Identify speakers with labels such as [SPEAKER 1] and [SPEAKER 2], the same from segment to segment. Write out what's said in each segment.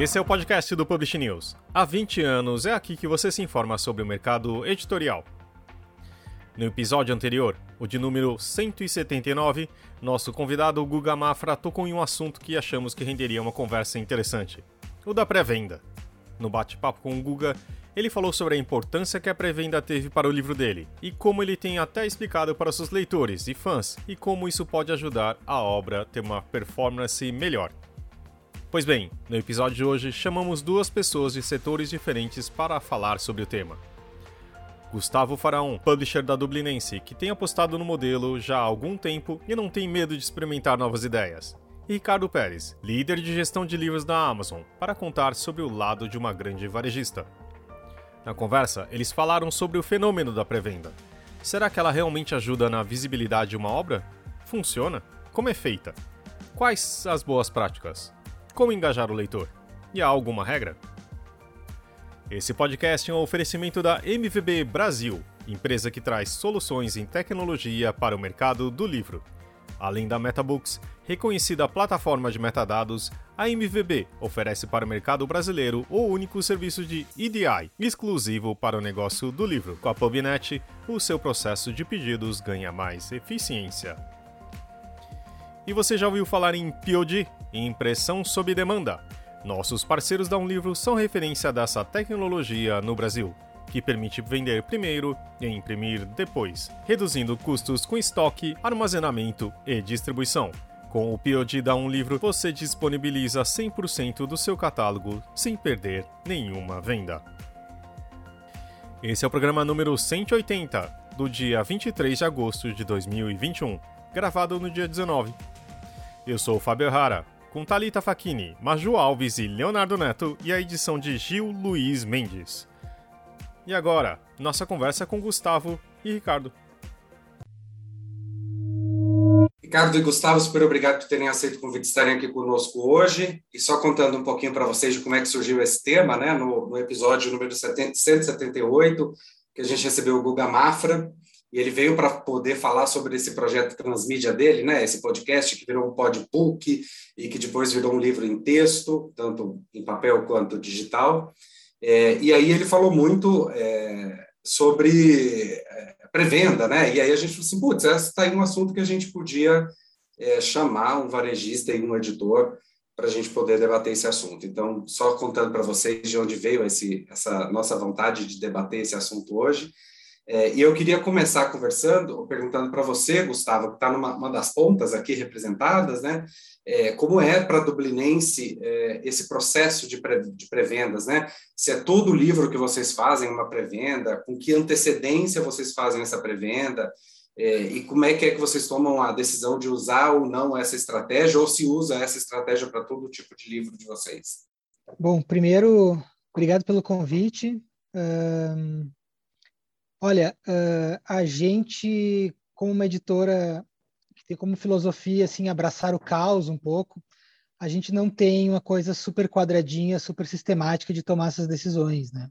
[SPEAKER 1] Esse é o podcast do Publish News. Há 20 anos é aqui que você se informa sobre o mercado editorial. No episódio anterior, o de número 179, nosso convidado Guga Mafra tocou em um assunto que achamos que renderia uma conversa interessante: o da pré-venda. No bate-papo com o Guga, ele falou sobre a importância que a pré-venda teve para o livro dele e como ele tem até explicado para seus leitores e fãs e como isso pode ajudar a obra a ter uma performance melhor. Pois bem, no episódio de hoje chamamos duas pessoas de setores diferentes para falar sobre o tema. Gustavo Faraon, publisher da Dublinense, que tem apostado no modelo já há algum tempo e não tem medo de experimentar novas ideias e Ricardo Pérez, líder de gestão de livros da Amazon, para contar sobre o lado de uma grande varejista. Na conversa, eles falaram sobre o fenômeno da pré-venda. Será que ela realmente ajuda na visibilidade de uma obra? Funciona? Como é feita? Quais as boas práticas? Como engajar o leitor? E há alguma regra? Esse podcast é um oferecimento da MVB Brasil, empresa que traz soluções em tecnologia para o mercado do livro. Além da MetaBooks, reconhecida plataforma de metadados, a MVB oferece para o mercado brasileiro o único serviço de EDI exclusivo para o negócio do livro. Com a PubNet, o seu processo de pedidos ganha mais eficiência. E você já ouviu falar em POD, impressão sob demanda? Nossos parceiros da Um Livro são referência dessa tecnologia no Brasil que permite vender primeiro e imprimir depois, reduzindo custos com estoque, armazenamento e distribuição. Com o POD da Um Livro, você disponibiliza 100% do seu catálogo sem perder nenhuma venda. Esse é o programa número 180, do dia 23 de agosto de 2021, gravado no dia 19. Eu sou o Fábio Rara, com Talita Facchini, Maju Alves e Leonardo Neto e a edição de Gil Luiz Mendes. E agora, nossa conversa com Gustavo e Ricardo.
[SPEAKER 2] Ricardo e Gustavo, super obrigado por terem aceito o convite de estarem aqui conosco hoje. E só contando um pouquinho para vocês de como é que surgiu esse tema, né? No, no episódio número 178, que a gente recebeu o Guga Mafra, e ele veio para poder falar sobre esse projeto transmídia dele, né? Esse podcast que virou um podbook e que depois virou um livro em texto, tanto em papel quanto digital. É, e aí ele falou muito é, sobre é, pré-venda, né? E aí a gente falou assim, putz, está aí um assunto que a gente podia é, chamar um varejista e um editor para a gente poder debater esse assunto. Então, só contando para vocês de onde veio esse, essa nossa vontade de debater esse assunto hoje. É, e eu queria começar conversando, perguntando para você, Gustavo, que está numa das pontas aqui representadas, né? É, como é para Dublinense é, esse processo de, pré, de pré-vendas, né? Se é todo o livro que vocês fazem uma pré-venda, com que antecedência vocês fazem essa pré-venda, é, e como é que é que vocês tomam a decisão de usar ou não essa estratégia, ou se usa essa estratégia para todo tipo de livro de vocês?
[SPEAKER 3] Bom, primeiro, obrigado pelo convite. Olha, uh, a gente, como uma editora que tem como filosofia assim abraçar o caos um pouco, a gente não tem uma coisa super quadradinha, super sistemática de tomar essas decisões, né?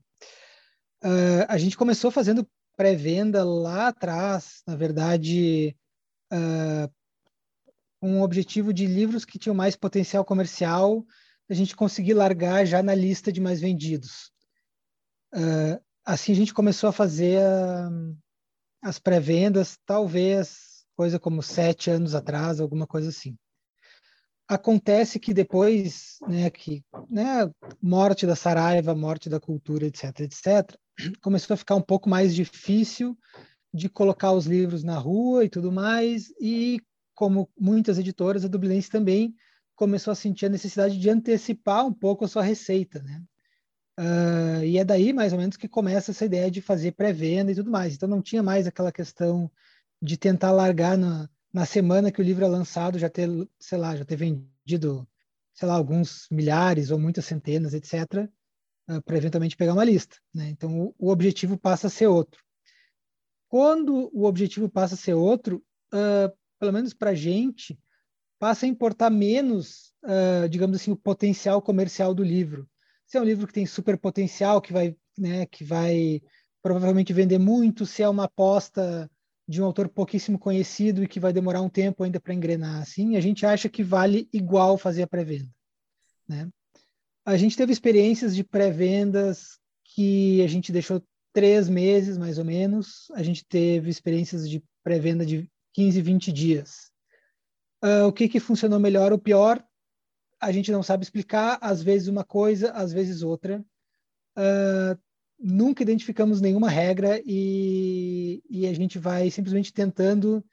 [SPEAKER 3] Uh, a gente começou fazendo pré-venda lá atrás, na verdade, uh, um objetivo de livros que tinham mais potencial comercial, a gente conseguir largar já na lista de mais vendidos. Uh, assim a gente começou a fazer a, as pré-vendas, talvez coisa como sete anos atrás, alguma coisa assim. Acontece que depois, né, que, né, morte da Saraiva, morte da cultura, etc, etc, começou a ficar um pouco mais difícil de colocar os livros na rua e tudo mais, e como muitas editoras, a Dublinense também começou a sentir a necessidade de antecipar um pouco a sua receita, né? Uh, e é daí, mais ou menos, que começa essa ideia de fazer pré-venda e tudo mais. Então, não tinha mais aquela questão de tentar largar na, na semana que o livro é lançado, já ter, sei lá, já ter vendido, sei lá, alguns milhares ou muitas centenas, etc., uh, para eventualmente pegar uma lista. Né? Então, o, o, objetivo passa a ser outro. Quando o objetivo passa a ser outro, uh, pelo menos para a gente, passa a importar menos, digamos assim, o potencial comercial do livro se é um livro que tem super potencial, que vai, né, que vai provavelmente vender muito, se é uma aposta de um autor pouquíssimo conhecido e que vai demorar um tempo ainda para engrenar, assim, a gente acha que vale igual fazer a pré-venda, né? A gente teve experiências de pré-vendas que a gente deixou três meses, mais ou menos. A gente teve experiências de pré-venda de 15, 20 dias. Uh, o que, que funcionou melhor ou pior? A gente não sabe explicar, às vezes uma coisa, às vezes outra. Uh, nunca identificamos nenhuma regra e, e, a gente vai simplesmente tentando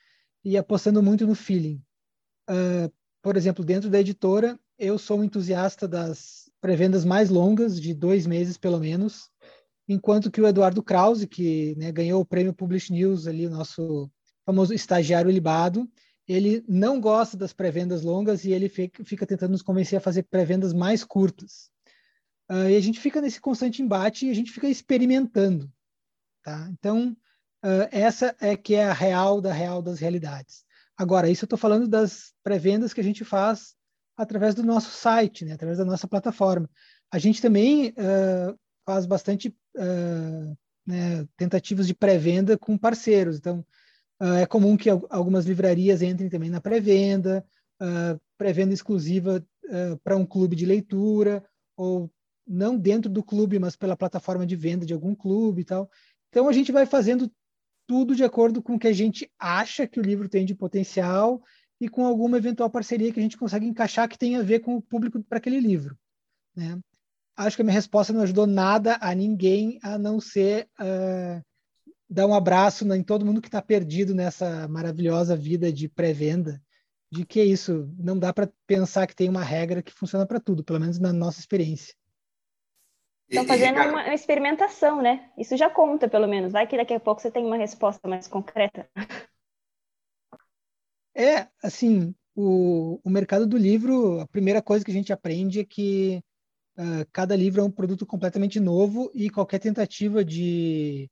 [SPEAKER 3] e apostando muito no feeling. Uh, por exemplo, dentro da editora, eu sou um entusiasta das pré-vendas mais longas, de dois meses pelo menos, enquanto que o Eduardo Krause, que né, ganhou o prêmio Publish News, ali, o nosso famoso estagiário libado, ele não gosta das pré-vendas longas e ele fica, tentando nos convencer a fazer pré-vendas mais curtas. Uh, e a gente fica nesse constante embate e a gente fica experimentando. Tá? Então, uh, essa é que é a real da real das realidades. Agora, isso eu estou falando das pré-vendas que a gente faz através do nosso site, né? através da nossa plataforma. A gente também uh, faz bastante né, tentativas de pré-venda com parceiros. Então, Uh, é comum que algumas livrarias entrem também na pré-venda, uh, pré-venda exclusiva uh, para um clube de leitura, ou não dentro do clube, mas pela plataforma de venda de algum clube e tal. Então a gente vai fazendo tudo de acordo com o que a gente acha que o livro tem de potencial e com alguma eventual parceria que a gente consegue encaixar que tenha a ver com o público para aquele livro. Né? Acho que a minha resposta não ajudou nada a ninguém a não ser uh, dar um abraço em todo mundo que está perdido nessa maravilhosa vida de pré-venda, de que é isso, não dá para pensar que tem uma regra que funciona para tudo, pelo menos na nossa experiência.
[SPEAKER 4] Estão fazendo uma, uma experimentação, né? Isso já conta, pelo menos. Vai que daqui a pouco você tem uma resposta mais concreta.
[SPEAKER 3] É, assim, o, o mercado do livro, a primeira coisa que a gente aprende é que uh, cada livro é um produto completamente novo e qualquer tentativa de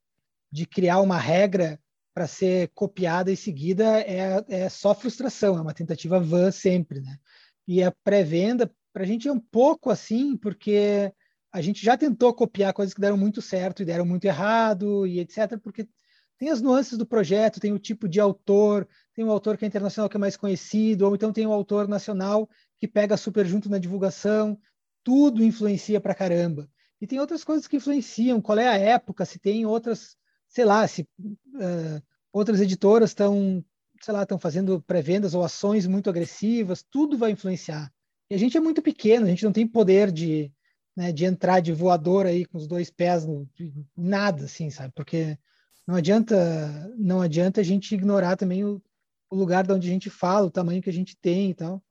[SPEAKER 3] de criar uma regra para ser copiada e seguida é, é só frustração, é uma tentativa vã sempre, né? E a pré-venda, para a gente é um pouco assim, porque a gente já tentou copiar coisas que deram muito certo e deram muito errado e etc, porque tem as nuances do projeto, tem o tipo de autor, tem um autor que é internacional que é mais conhecido, ou então tem um autor nacional que pega super junto na divulgação, tudo influencia para caramba. E tem outras coisas que influenciam, qual é a época, se tem outras sei lá, se uh, outras editoras estão, sei lá, estão fazendo pré-vendas ou ações muito agressivas, tudo vai influenciar. E a gente é muito pequeno, a gente não tem poder de, né, de entrar de voador aí com os dois pés no nada, assim, sabe? Porque não adianta, não adianta a gente ignorar também o, o lugar de onde a gente fala, o tamanho que a gente tem e tal.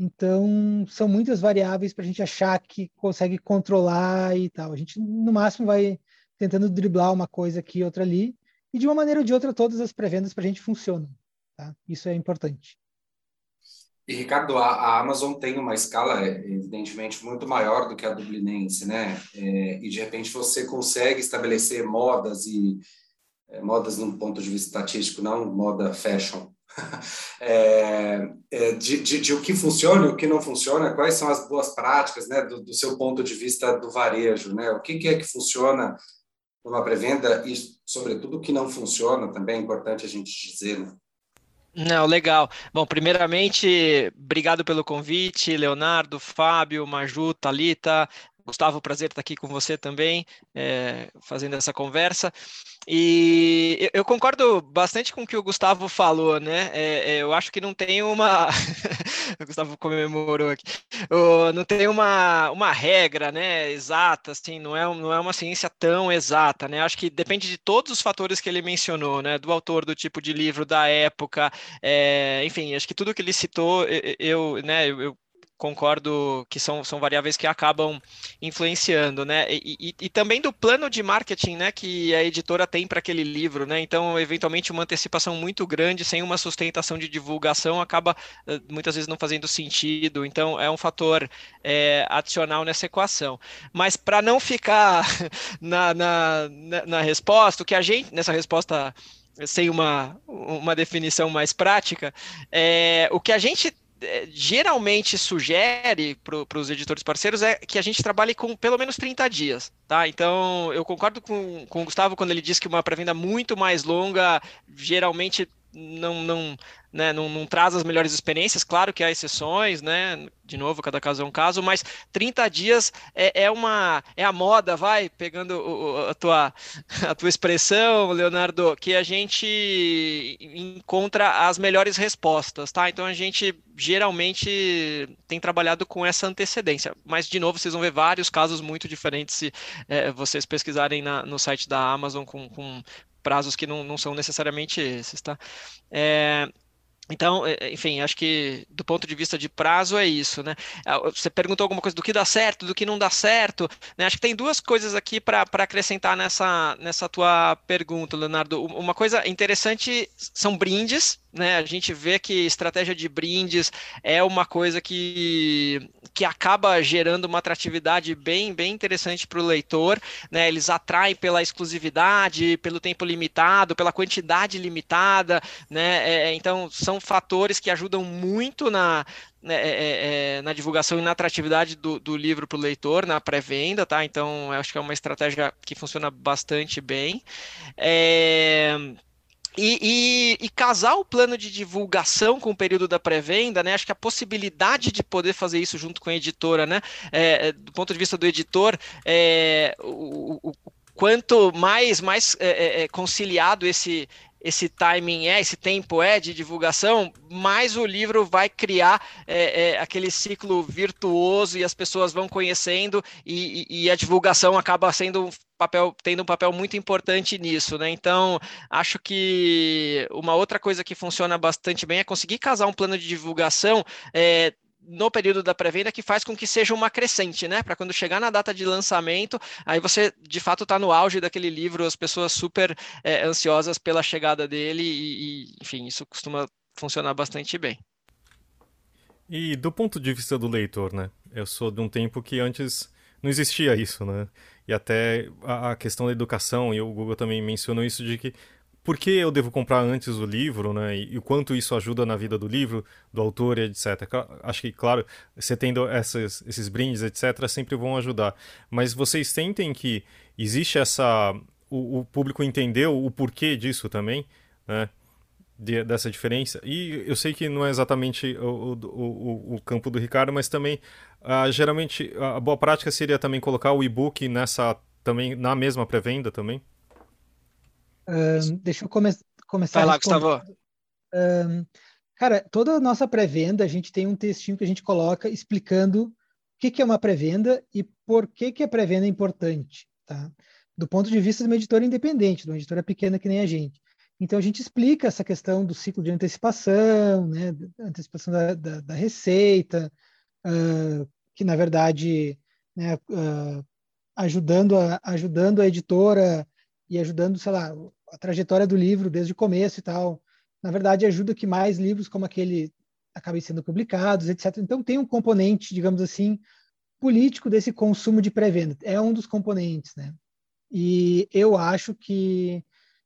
[SPEAKER 3] Então, são muitas variáveis para a gente achar que consegue controlar e tal. A gente, no máximo, vai tentando driblar uma coisa aqui outra ali, e de uma maneira ou de outra todas as pré-vendas para a gente funcionam. Tá? Isso é importante.
[SPEAKER 2] E, Ricardo, a, Amazon tem uma escala, evidentemente, muito maior do que a dublinense, né? É, e, de repente, você consegue estabelecer modas e é, modas num ponto de vista estatístico, não moda fashion, é, é, de, de, de, o que funciona e o que não funciona, quais são as boas práticas, né, do, do seu ponto de vista do varejo, né? O que, que é que funciona uma pré-venda e, sobretudo, o que não funciona também é importante a gente dizer. Né?
[SPEAKER 5] Não, legal. Bom, primeiramente, obrigado pelo convite, Leonardo, Fábio, Maju, Talita, Gustavo, prazer estar aqui com você também, é, fazendo essa conversa. E eu concordo bastante com o que o Gustavo falou, né? É, é eu acho que não tem uma. o Gustavo comemorou aqui. não tem uma, uma regra, né? Exata, assim, não é, não é uma ciência tão exata, né? Acho que depende de todos os fatores que ele mencionou, né? Do autor, do tipo de livro, da época, é, enfim, acho que tudo que ele citou, eu, né? eu concordo que são, são variáveis que acabam influenciando, né? E, e, e, também do plano de marketing, né, que a editora tem para aquele livro, né? Então, eventualmente, uma antecipação muito grande sem uma sustentação de divulgação acaba eh, muitas vezes não fazendo sentido. Então, é um fator é, adicional nessa equação. Mas para não ficar na, na, na, resposta, o que a gente nessa resposta sem uma, uma definição mais prática, é, o que a gente geralmente sugere para os editores parceiros é que a gente trabalhe com pelo menos 30 dias, tá? Então, eu concordo com, com o Gustavo quando ele diz que uma pré-venda muito mais longa geralmente não, não, né, não, não, traz as melhores experiências. Claro que há exceções, né? De novo, cada caso é um caso, mas 30 dias é, é uma é a moda, vai, pegando o, a, tua, a tua expressão, Leonardo, que a gente encontra as melhores respostas, tá? Então a gente geralmente tem trabalhado com essa antecedência. Mas, de novo, vocês vão ver vários casos muito diferentes se é, vocês pesquisarem na, no site da Amazon com, com prazos que não, não são necessariamente esses, tá? É, então, é, enfim, acho que do ponto de vista de prazo é isso, né? Ah, você perguntou alguma coisa do que dá certo, do que não dá certo, né? Acho que tem duas coisas aqui para acrescentar nessa, nessa tua pergunta, Leonardo. Uma coisa interessante são brindes, né? A gente vê que estratégia de brindes é uma coisa que, que acaba gerando uma atratividade bem, bem interessante para o leitor, né? Eles atraem pela exclusividade, pelo tempo limitado, pela quantidade limitada, né? É, é então são fatores que ajudam muito na, né, é, é, é, na divulgação e na atratividade do, do livro para o leitor, na pré-venda, tá? Então, acho que é uma estratégia que funciona bastante bem. É, e, e, e, casar o plano de divulgação com o período da pré-venda, né? Acho que a possibilidade de poder fazer isso junto com a editora, né? É, é do ponto de vista do editor, é, o, o, quanto mais, mais é, é, é conciliado esse, esse timing é, esse tempo é de divulgação, mais o livro vai criar é, é, aquele ciclo virtuoso e as pessoas vão conhecendo e, e, a divulgação acaba sendo um papel, tendo um papel muito importante nisso, né? Então, acho que uma outra coisa que funciona bastante bem é conseguir casar um plano de divulgação é, no período da pré-venda que faz com que seja uma crescente, né? Para quando chegar na data de lançamento, aí você de fato está no auge daquele livro, as pessoas super é, ansiosas pela chegada dele e, e, enfim, isso costuma funcionar bastante bem.
[SPEAKER 1] E do ponto de vista do leitor, né? Eu sou de um tempo que antes não existia isso, né? E até a questão da educação, e o Google também mencionou isso de que por que eu devo comprar antes o livro, né? E, o quanto isso ajuda na vida do livro, do autor etc. Acho que, claro, você tendo essas, esses brindes, etc., sempre vão ajudar. Mas vocês sentem que existe essa. O, o público entendeu o porquê disso também, né? De, dessa diferença. E eu sei que não é exatamente o, o, o campo do Ricardo, mas também, uh, geralmente, a boa prática seria também colocar o e-book nessa também na mesma pré-venda também
[SPEAKER 3] deixa eu come começar.
[SPEAKER 5] Vai lá, Gustavo.
[SPEAKER 3] cara, toda a nossa pré-venda, a gente tem um textinho que a gente coloca explicando o que, que é uma pré-venda e por que, que a pré-venda é importante, tá? Do ponto de vista de uma editora independente, de uma editora pequena que nem a gente. Então, a gente explica essa questão do ciclo de antecipação, né? antecipação da, da, da receita, uh, que, na verdade, né, uh, ajudando, a, ajudando a editora e ajudando, sei lá, a trajetória do livro desde o começo e tal. Na verdade, ajuda que mais livros como aquele acabem sendo publicados, etc. Então, tem um componente, digamos assim, político desse consumo de pré-venda. É um dos componentes, né? E eu acho que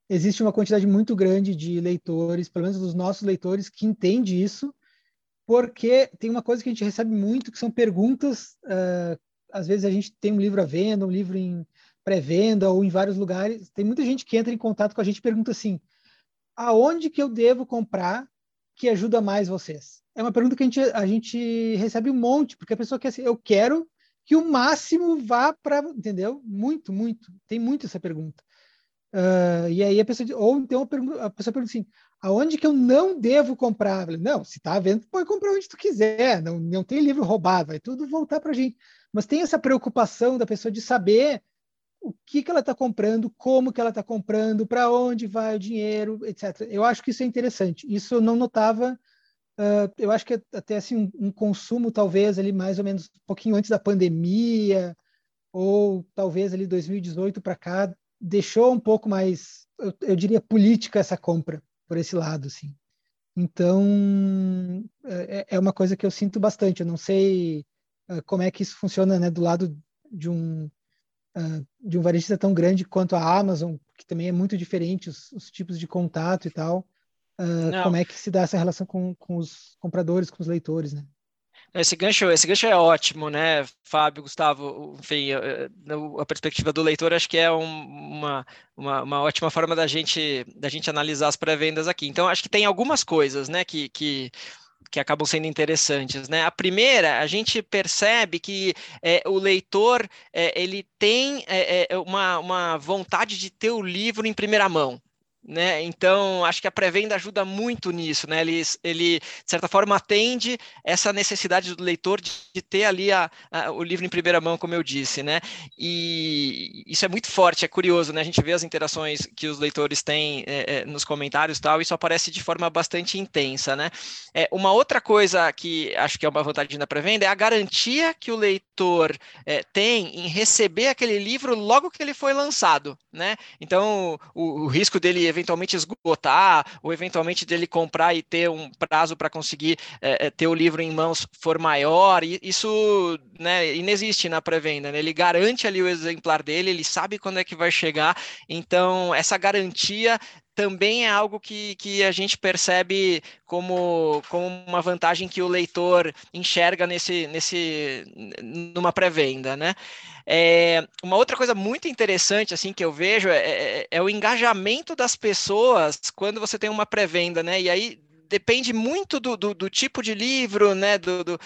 [SPEAKER 3] existe uma quantidade muito grande de leitores, pelo menos dos nossos leitores, que entende isso, porque tem uma coisa que a gente recebe muito, que são perguntas. Uh, às vezes a gente tem um livro à venda, um livro em pré-venda ou em vários lugares, tem muita gente que entra em contato com a gente e pergunta assim: aonde que eu devo comprar que ajuda mais vocês? É uma pergunta que a gente, a gente recebe um monte, porque a pessoa quer assim, eu quero que o máximo vá para, entendeu? Muito, muito. Tem muito essa pergunta. Uh, e aí a pessoa, ou então a, pessoa pergunta assim, aonde que eu não devo comprar? não, se está vendo, pode comprar onde tu quiser, não, não tem livro roubado, vai tudo voltar para a gente. Mas tem essa preocupação da pessoa de saber o que, que ela está comprando, como que ela está comprando, para onde vai o dinheiro, etc. Eu acho que isso é interessante. Isso eu não notava. Uh, eu acho que até assim um, um, consumo talvez ali mais ou menos um pouquinho antes da pandemia ou talvez ali 2018 para cá deixou um pouco mais, eu, eu, diria política essa compra por esse lado, assim. Então é, é uma coisa que eu sinto bastante. Eu não sei uh, como é que isso funciona, né, do lado de um uh, de um varejista tão grande quanto a Amazon, que também é muito diferente os, os tipos de contato e tal. Uh, como é que se dá essa relação com, com os compradores, com os leitores, né?
[SPEAKER 5] Esse gancho, esse gancho é ótimo, né, Fábio, Gustavo? Enfim, a perspectiva do leitor acho que é uma, uma, uma, ótima forma da gente, da gente analisar as pré-vendas aqui. Então, acho que tem algumas coisas, né, que, que que acabam sendo interessantes, né? A primeira, a gente percebe que é, o leitor é, ele tem é, é uma, uma vontade de ter o livro em primeira mão, né? Então, acho que a pré-venda ajuda muito nisso, né? Ele, ele, de certa forma, atende essa necessidade do leitor de, de ter ali a, a, o livro em primeira mão, como eu disse, né? E isso é muito forte, é curioso, né? A gente vê as interações que os leitores têm é, é, nos comentários e tal, isso aparece de forma bastante intensa, né? É, uma outra coisa que acho que é uma vantagem na pré-venda é a garantia que o leitor é, tem em receber aquele livro logo que ele foi lançado, né? Então, o, o risco dele eventualmente esgotar, ou eventualmente dele comprar e ter um prazo para conseguir é, ter o livro em mãos for maior, e isso né, inexiste na pré-venda. Né? Ele garante ali o exemplar dele, ele sabe quando é que vai chegar, então essa garantia também é algo que, que a gente percebe como, como uma vantagem que o leitor enxerga nesse, nesse numa pré-venda, né? É, uma outra coisa muito interessante assim que eu vejo é, é, é o engajamento das pessoas quando você tem uma pré-venda, né? E aí depende muito do, do, do, tipo de livro, né? Do, do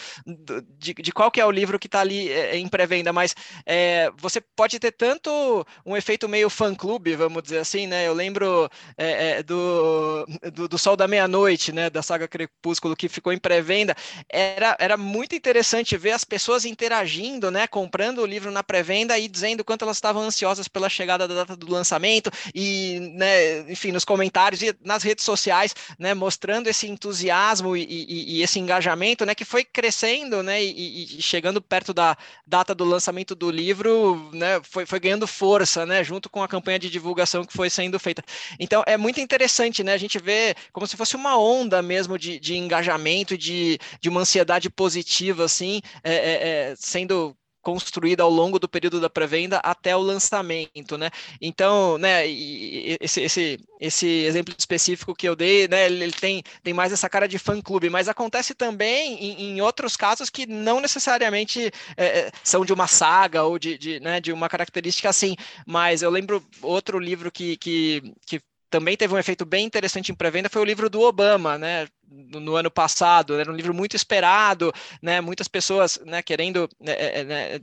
[SPEAKER 5] de, de, qual que é o livro que está ali é, em pré-venda, mas é, você pode ter tanto um efeito meio fã-clube, vamos dizer assim, né? Eu lembro é, é do, do, do, Sol da Meia-Noite, né? Da saga Crepúsculo, que ficou em pré-venda. Era, era muito interessante ver as pessoas interagindo, né? Comprando o livro na pré-venda e dizendo quanto elas estavam ansiosas pela chegada da data do lançamento e, né, enfim, nos comentários e nas redes sociais, né? Mostrando esse entusiasmo e, e, e, esse engajamento, né, que foi crescendo, né, e, e, chegando perto da data do lançamento do livro, né, foi, foi ganhando força, né, junto com a campanha de divulgação que foi sendo feita. Então é muito interessante, né, a gente vê como se fosse uma onda mesmo de, de engajamento, de, de uma ansiedade positiva, assim, é, é, é sendo construída ao longo do período da pré-venda até o lançamento, né? Então, né, esse, esse, esse exemplo específico que eu dei, né, ele tem, tem mais essa cara de fã-clube, mas acontece também em, em, outros casos que não necessariamente é, é, são de uma saga ou de, de, né, de uma característica assim, mas eu lembro outro livro que, que, que também teve um efeito bem interessante em pré-venda foi o livro do Obama, né? No, no, ano passado, era um livro muito esperado, né? Muitas pessoas, né? Querendo né, é, né,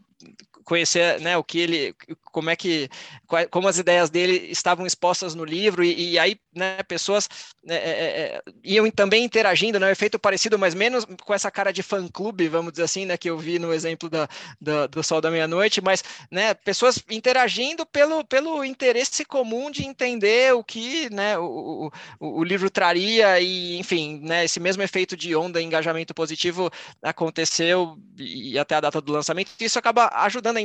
[SPEAKER 5] conhecer né, o que ele, como é que, como as ideias dele estavam expostas no livro, e, e aí né, pessoas né, é, é, é, iam também interagindo, né, um efeito parecido, mas menos com essa cara de fã-clube, vamos dizer assim, né, que eu vi no exemplo da, da do Sol da Meia-Noite, mas né, pessoas interagindo pelo, pelo interesse comum de entender o que né, o, o, o livro traria, e enfim, né, esse mesmo efeito de onda, engajamento positivo aconteceu e até a data do lançamento, isso acaba ajudando ajudando a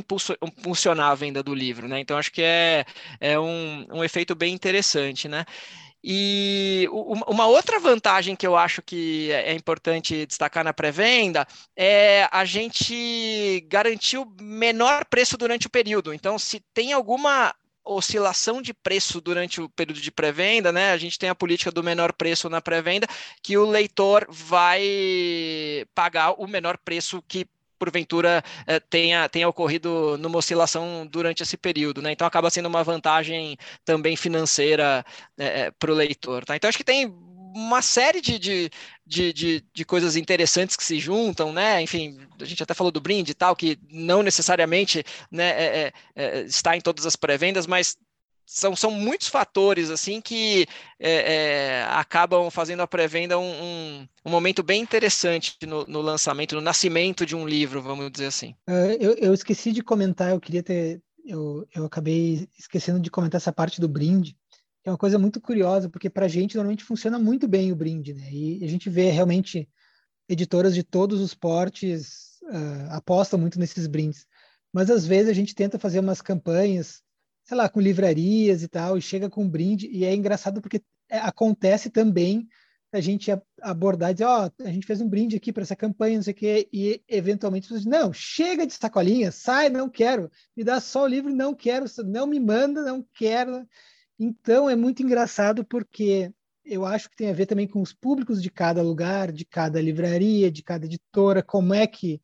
[SPEAKER 5] impulsionar a venda do livro, né? Então acho que é, é um, um efeito bem interessante, né? E uma outra vantagem que eu acho que é, é importante destacar na pré-venda é a gente garantir o menor preço durante o período. Então, se tem alguma oscilação de preço durante o período de pré-venda, né? A gente tem a política do menor preço na pré-venda, que o leitor vai pagar o menor preço que porventura eh, tenha, tenha ocorrido numa oscilação durante esse período, né? Então acaba sendo uma vantagem também financeira eh, eh, para o leitor, tá? Então acho que tem uma série de, de, de, de, de coisas interessantes que se juntam, né? Enfim, a gente até falou do brinde e tal, que não necessariamente né, é, é, é está em todas as pré-vendas, mas são, são muitos fatores assim que é, é, acabam fazendo a pré-venda um, um, um, momento bem interessante no, no, lançamento, no nascimento de um livro, vamos dizer assim.
[SPEAKER 3] Uh, eu, eu, esqueci de comentar, eu queria ter, eu, eu acabei esquecendo de comentar essa parte do brinde, que é uma coisa muito curiosa, porque para a gente normalmente funciona muito bem o brinde, né? E a gente vê realmente editoras de todos os portes uh, apostam muito nesses brindes, mas às vezes a gente tenta fazer umas campanhas sei lá, com livrarias e tal, e chega com um brinde, e é engraçado porque é, acontece também a gente abordar e dizer, ó, oh, a gente fez um brinde aqui para essa campanha, não sei o quê, e eventualmente você diz, não, chega de sacolinha, sai, não quero, me dá só o livro, não quero, não me manda, não quero. Então é muito engraçado porque eu acho que tem a ver também com os públicos de cada lugar, de cada livraria, de cada editora, como é que,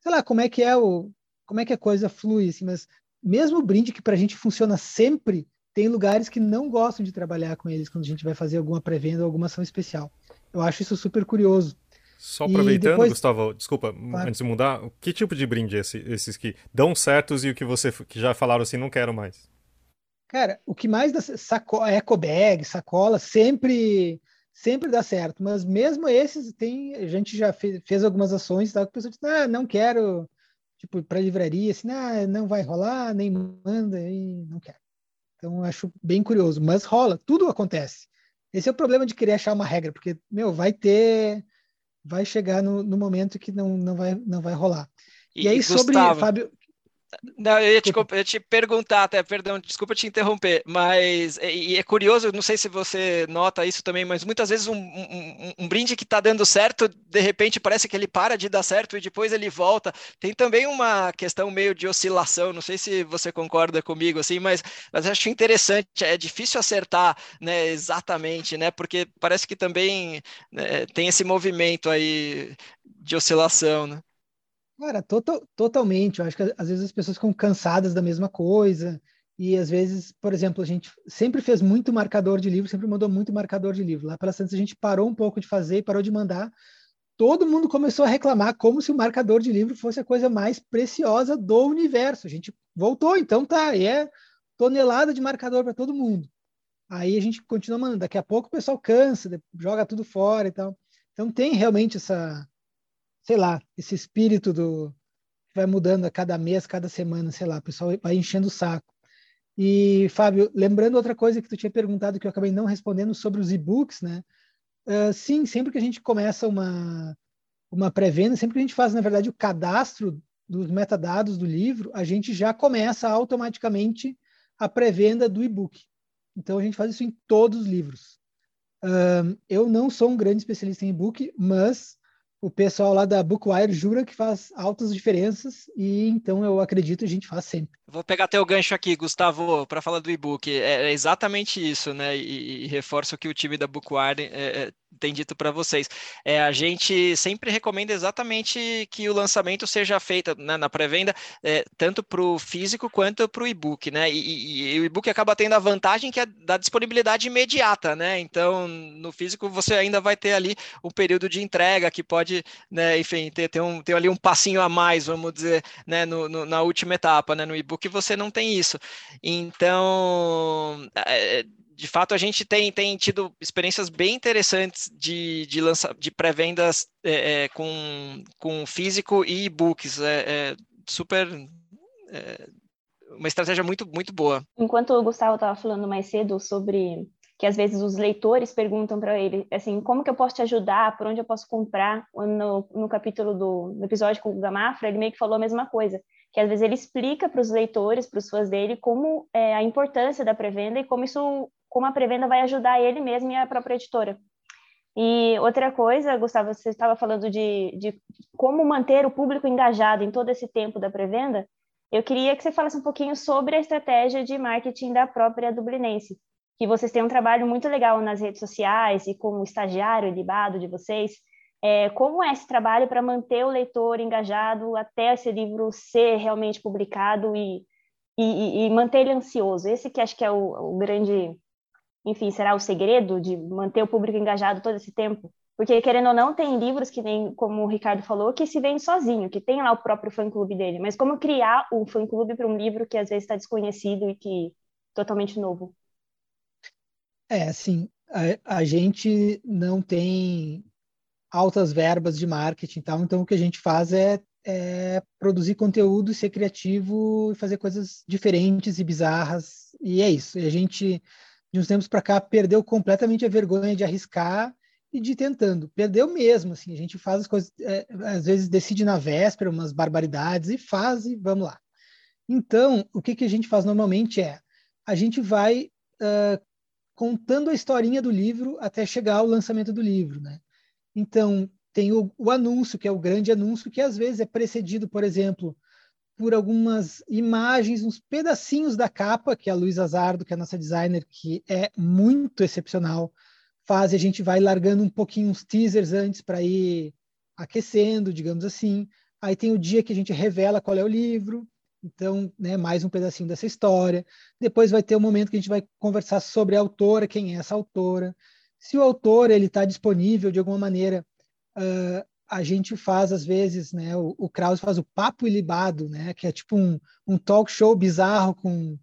[SPEAKER 3] sei lá, como é que é o, como é que a coisa flui, assim, mas mesmo o brinde que para a gente funciona sempre, tem lugares que não gostam de trabalhar com eles quando a gente vai fazer alguma pré-venda ou alguma ação especial. Eu acho isso super curioso.
[SPEAKER 1] Só aproveitando, depois... Gustavo, desculpa, claro. antes de mudar, que tipo de brinde é esse, esses que dão certos e o que você que já falaram assim, não quero mais?
[SPEAKER 3] Cara, o que mais dá saco, eco bag, sacola, sempre sempre dá certo, mas mesmo esses tem, a gente já fez, fez algumas ações, tá? que a pessoa diz, ah, não quero, tipo, para livraria, assim, ah, não vai rolar, nem manda, e não quero. Então, acho bem curioso, mas rola, tudo acontece. Esse é o problema de querer achar uma regra, porque, meu, vai ter, vai chegar no, no momento que não, não, vai, não vai rolar. E, e aí, Gustavo, sobre, Fábio,
[SPEAKER 5] não, eu ia, te, eu ia te perguntar até, perdão, desculpa te interromper, mas e é curioso, não sei se você nota isso também, mas muitas vezes um, um, um brinde que está dando certo, de repente parece que ele para de dar certo e depois ele volta. Tem também uma questão meio de oscilação, não sei se você concorda comigo, assim, mas, mas acho interessante, é difícil acertar né, exatamente, né? Porque parece que também né, tem esse movimento aí de oscilação, né?
[SPEAKER 3] Cara, total, totalmente. Eu acho que às vezes as pessoas ficam cansadas da mesma coisa. E às vezes, por exemplo, a gente sempre fez muito marcador de livro, sempre mandou muito marcador de livro. Lá pela Santos a gente parou um pouco de fazer, parou de mandar. Todo mundo começou a reclamar como se o marcador de livro fosse a coisa mais preciosa do universo. A gente voltou, então tá, e é tonelada de marcador para todo mundo. Aí a gente continua mandando. Daqui a pouco o pessoal cansa, joga tudo fora e tal. Então tem realmente essa sei lá, esse espírito do vai mudando a cada mês, cada semana, sei lá, o pessoal vai enchendo o saco. E, Fábio, lembrando outra coisa que tu tinha perguntado que eu acabei não respondendo sobre os e-books, né? Uh, sim, sempre que a gente começa uma, uma pré-venda, sempre que a gente faz, na verdade, o cadastro dos metadados do livro, a gente já começa automaticamente a pré-venda do e-book. Então, a gente faz isso em todos os livros. Uh, eu não sou um grande especialista em e-book, mas o pessoal lá da Bookwire jura que faz altas diferenças e então eu acredito a gente faz sempre.
[SPEAKER 5] Vou pegar teu gancho aqui, Gustavo, para falar do e-book. É, é, exatamente isso, né? E, e reforço que o time da Bookwire é, é tem dito para vocês. É, a gente sempre recomenda exatamente que o lançamento seja feito né, na pré-venda, é, tanto para o físico quanto para o e-book, né? E, e, e, o e-book acaba tendo a vantagem que é da disponibilidade imediata, né? Então, no físico você ainda vai ter ali um período de entrega que pode, né, enfim, ter, ter, um, ter ali um passinho a mais, vamos dizer, né, no, no, na última etapa, né? No e-book você não tem isso. Então, é, de fato, a gente tem, tem tido experiências bem interessantes de, de, lança, de pré-vendas é, é, com, com físico e e-books. É, é, super. É, uma estratégia muito, muito boa.
[SPEAKER 4] Enquanto o Gustavo estava falando mais cedo sobre que às vezes os leitores perguntam para ele assim como que eu posso te ajudar por onde eu posso comprar no, no capítulo do no episódio com o Gamafra ele meio que falou a mesma coisa que às vezes ele explica para os leitores para os fãs dele como é a importância da pré-venda e como isso como a pré-venda vai ajudar ele mesmo e a própria editora. E outra coisa, Gustavo, você estava falando de, de como manter o público engajado em todo esse tempo da pré-venda. Eu queria que você falasse um pouquinho sobre a estratégia de marketing da própria Dublinense, que vocês têm um trabalho muito legal nas redes sociais e com o estagiário libado de vocês. É, como é esse trabalho para manter o leitor engajado até esse livro ser realmente publicado e, e, e manter ele ansioso? Esse que acho que é o, o grande enfim, será o segredo de manter o público engajado todo esse tempo? Porque, querendo ou não, tem livros que nem, como o Ricardo falou, que se vende sozinho, que tem lá o próprio fã-clube dele. Mas como criar um fã-clube para um livro que às vezes está desconhecido e que totalmente novo?
[SPEAKER 3] É, assim, a, a, gente não tem altas verbas de marketing tal, então o que a gente faz é, é produzir conteúdo, ser criativo e fazer coisas diferentes e bizarras, e é isso. E a gente de uns tempos para cá, perdeu completamente a vergonha de arriscar e de ir tentando. Perdeu mesmo, assim, a gente faz as coisas, é, às vezes decide na véspera umas barbaridades e faz e vamos lá. Então, o que, que a gente faz normalmente é, a gente vai uh, contando a historinha do livro até chegar ao lançamento do livro, né? Então, tem o, o anúncio, que é o grande anúncio, que às vezes é precedido, por exemplo, por algumas imagens, uns pedacinhos da capa, que a Luísa Azardo, que é a nossa designer, que é muito excepcional, fase a gente vai largando um pouquinho uns teasers antes para ir aquecendo, digamos assim. Aí tem o dia que a gente revela qual é o livro, então, né, mais um pedacinho dessa história. Depois vai ter o um momento que a gente vai conversar sobre a autora, quem é essa autora. Se o autor ele está disponível de alguma maneira, uh, a gente faz às vezes, né, o, o Krause faz o papo ilibado, né, que é tipo um, um talk show bizarro com,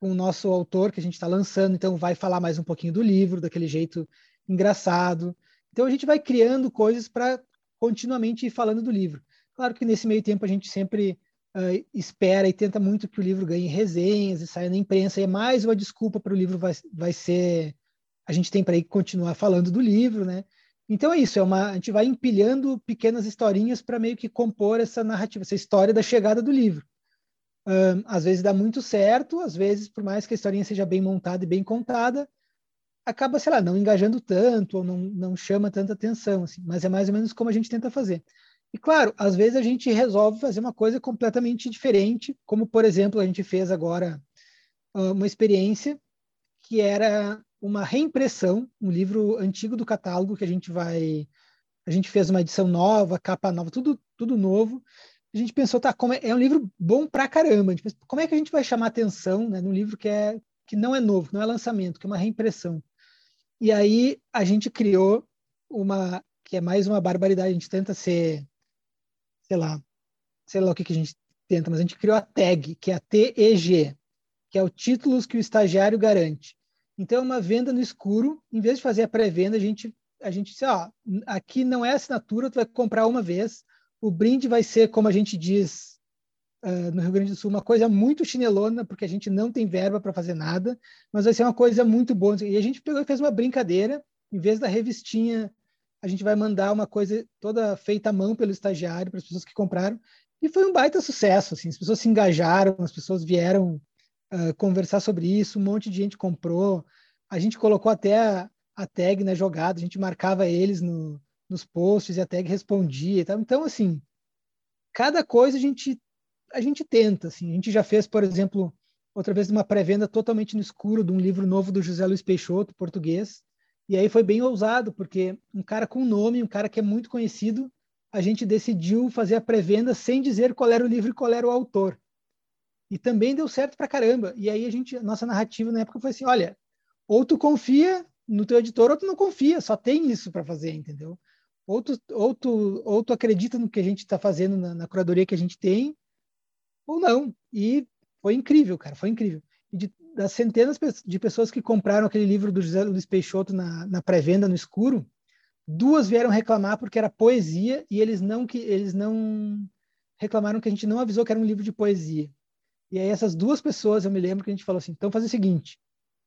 [SPEAKER 3] com o nosso autor que a gente está lançando. Então, vai falar mais um pouquinho do livro, daquele jeito engraçado. Então, a gente vai criando coisas para continuamente ir falando do livro. Claro que nesse meio tempo a gente sempre uh, espera e tenta muito que o livro ganhe resenhas e saia na imprensa, e é mais uma desculpa para o livro vai, vai ser. A gente tem para continuar falando do livro, né? Então é isso, é uma, a gente vai empilhando pequenas historinhas para meio que compor essa narrativa, essa história da chegada do livro. Um, às vezes dá muito certo, às vezes, por mais que a historinha seja bem montada e bem contada, acaba, sei lá, não engajando tanto ou não, não chama tanta atenção, assim, mas é mais ou menos como a gente tenta fazer. E claro, às vezes a gente resolve fazer uma coisa completamente diferente, como por exemplo a gente fez agora uma experiência que era uma reimpressão, um livro antigo do catálogo que a gente vai, a gente fez uma edição nova, capa nova, tudo tudo novo. A gente pensou, tá, como é, é um livro bom pra caramba. Pensou, como é que a gente vai chamar atenção, né, num livro que é que não é novo, não é lançamento, que é uma reimpressão. E aí a gente criou uma que é mais uma barbaridade. A gente tenta ser sei lá, sei lá o que, que a gente tenta, mas a gente criou a tag, que é a TEG, que é o títulos que o estagiário garante. Então, é uma venda no escuro, em vez de fazer a pré-venda, a gente, a gente disse, ó, aqui não é assinatura, tu vai comprar uma vez, o brinde vai ser, como a gente diz uh, no Rio Grande do Sul, uma coisa muito chinelona, porque a gente não tem verba para fazer nada, mas vai ser uma coisa muito boa. E a gente pegou e fez uma brincadeira, em vez da revistinha a gente vai mandar uma coisa toda feita à mão pelo estagiário para as pessoas que compraram. E foi um baita sucesso, assim, as pessoas se engajaram, as pessoas vieram uh, conversar sobre isso, um monte de gente comprou. A gente colocou até a, a tag na jogada, a gente marcava eles no, nos posts e a tag respondia. Tá? Então, assim, cada coisa a gente a gente tenta, assim. A gente já fez, por exemplo, outra vez uma pré-venda totalmente no escuro de um livro novo do José Luiz Peixoto, português, e aí foi bem ousado, porque um cara com nome, um cara que é muito conhecido, a gente decidiu fazer a pré-venda sem dizer qual era o livro e qual era o autor. E também deu certo pra caramba. E aí a gente, nossa narrativa na época foi assim, olha, ou tu confia no teu editor ou tu não confia, só tem isso para fazer, entendeu? Ou tu, ou, tu, ou tu acredita no que a gente está fazendo na, na curadoria que a gente tem, ou não. E foi incrível, cara, foi incrível. De das centenas de pessoas que compraram aquele livro do José Luiz Peixoto na, na pré-venda no escuro, duas vieram reclamar porque era poesia e eles não que eles não reclamaram que a gente não avisou que era um livro de poesia. E aí essas duas pessoas, eu me lembro que a gente falou assim, então faz o seguinte,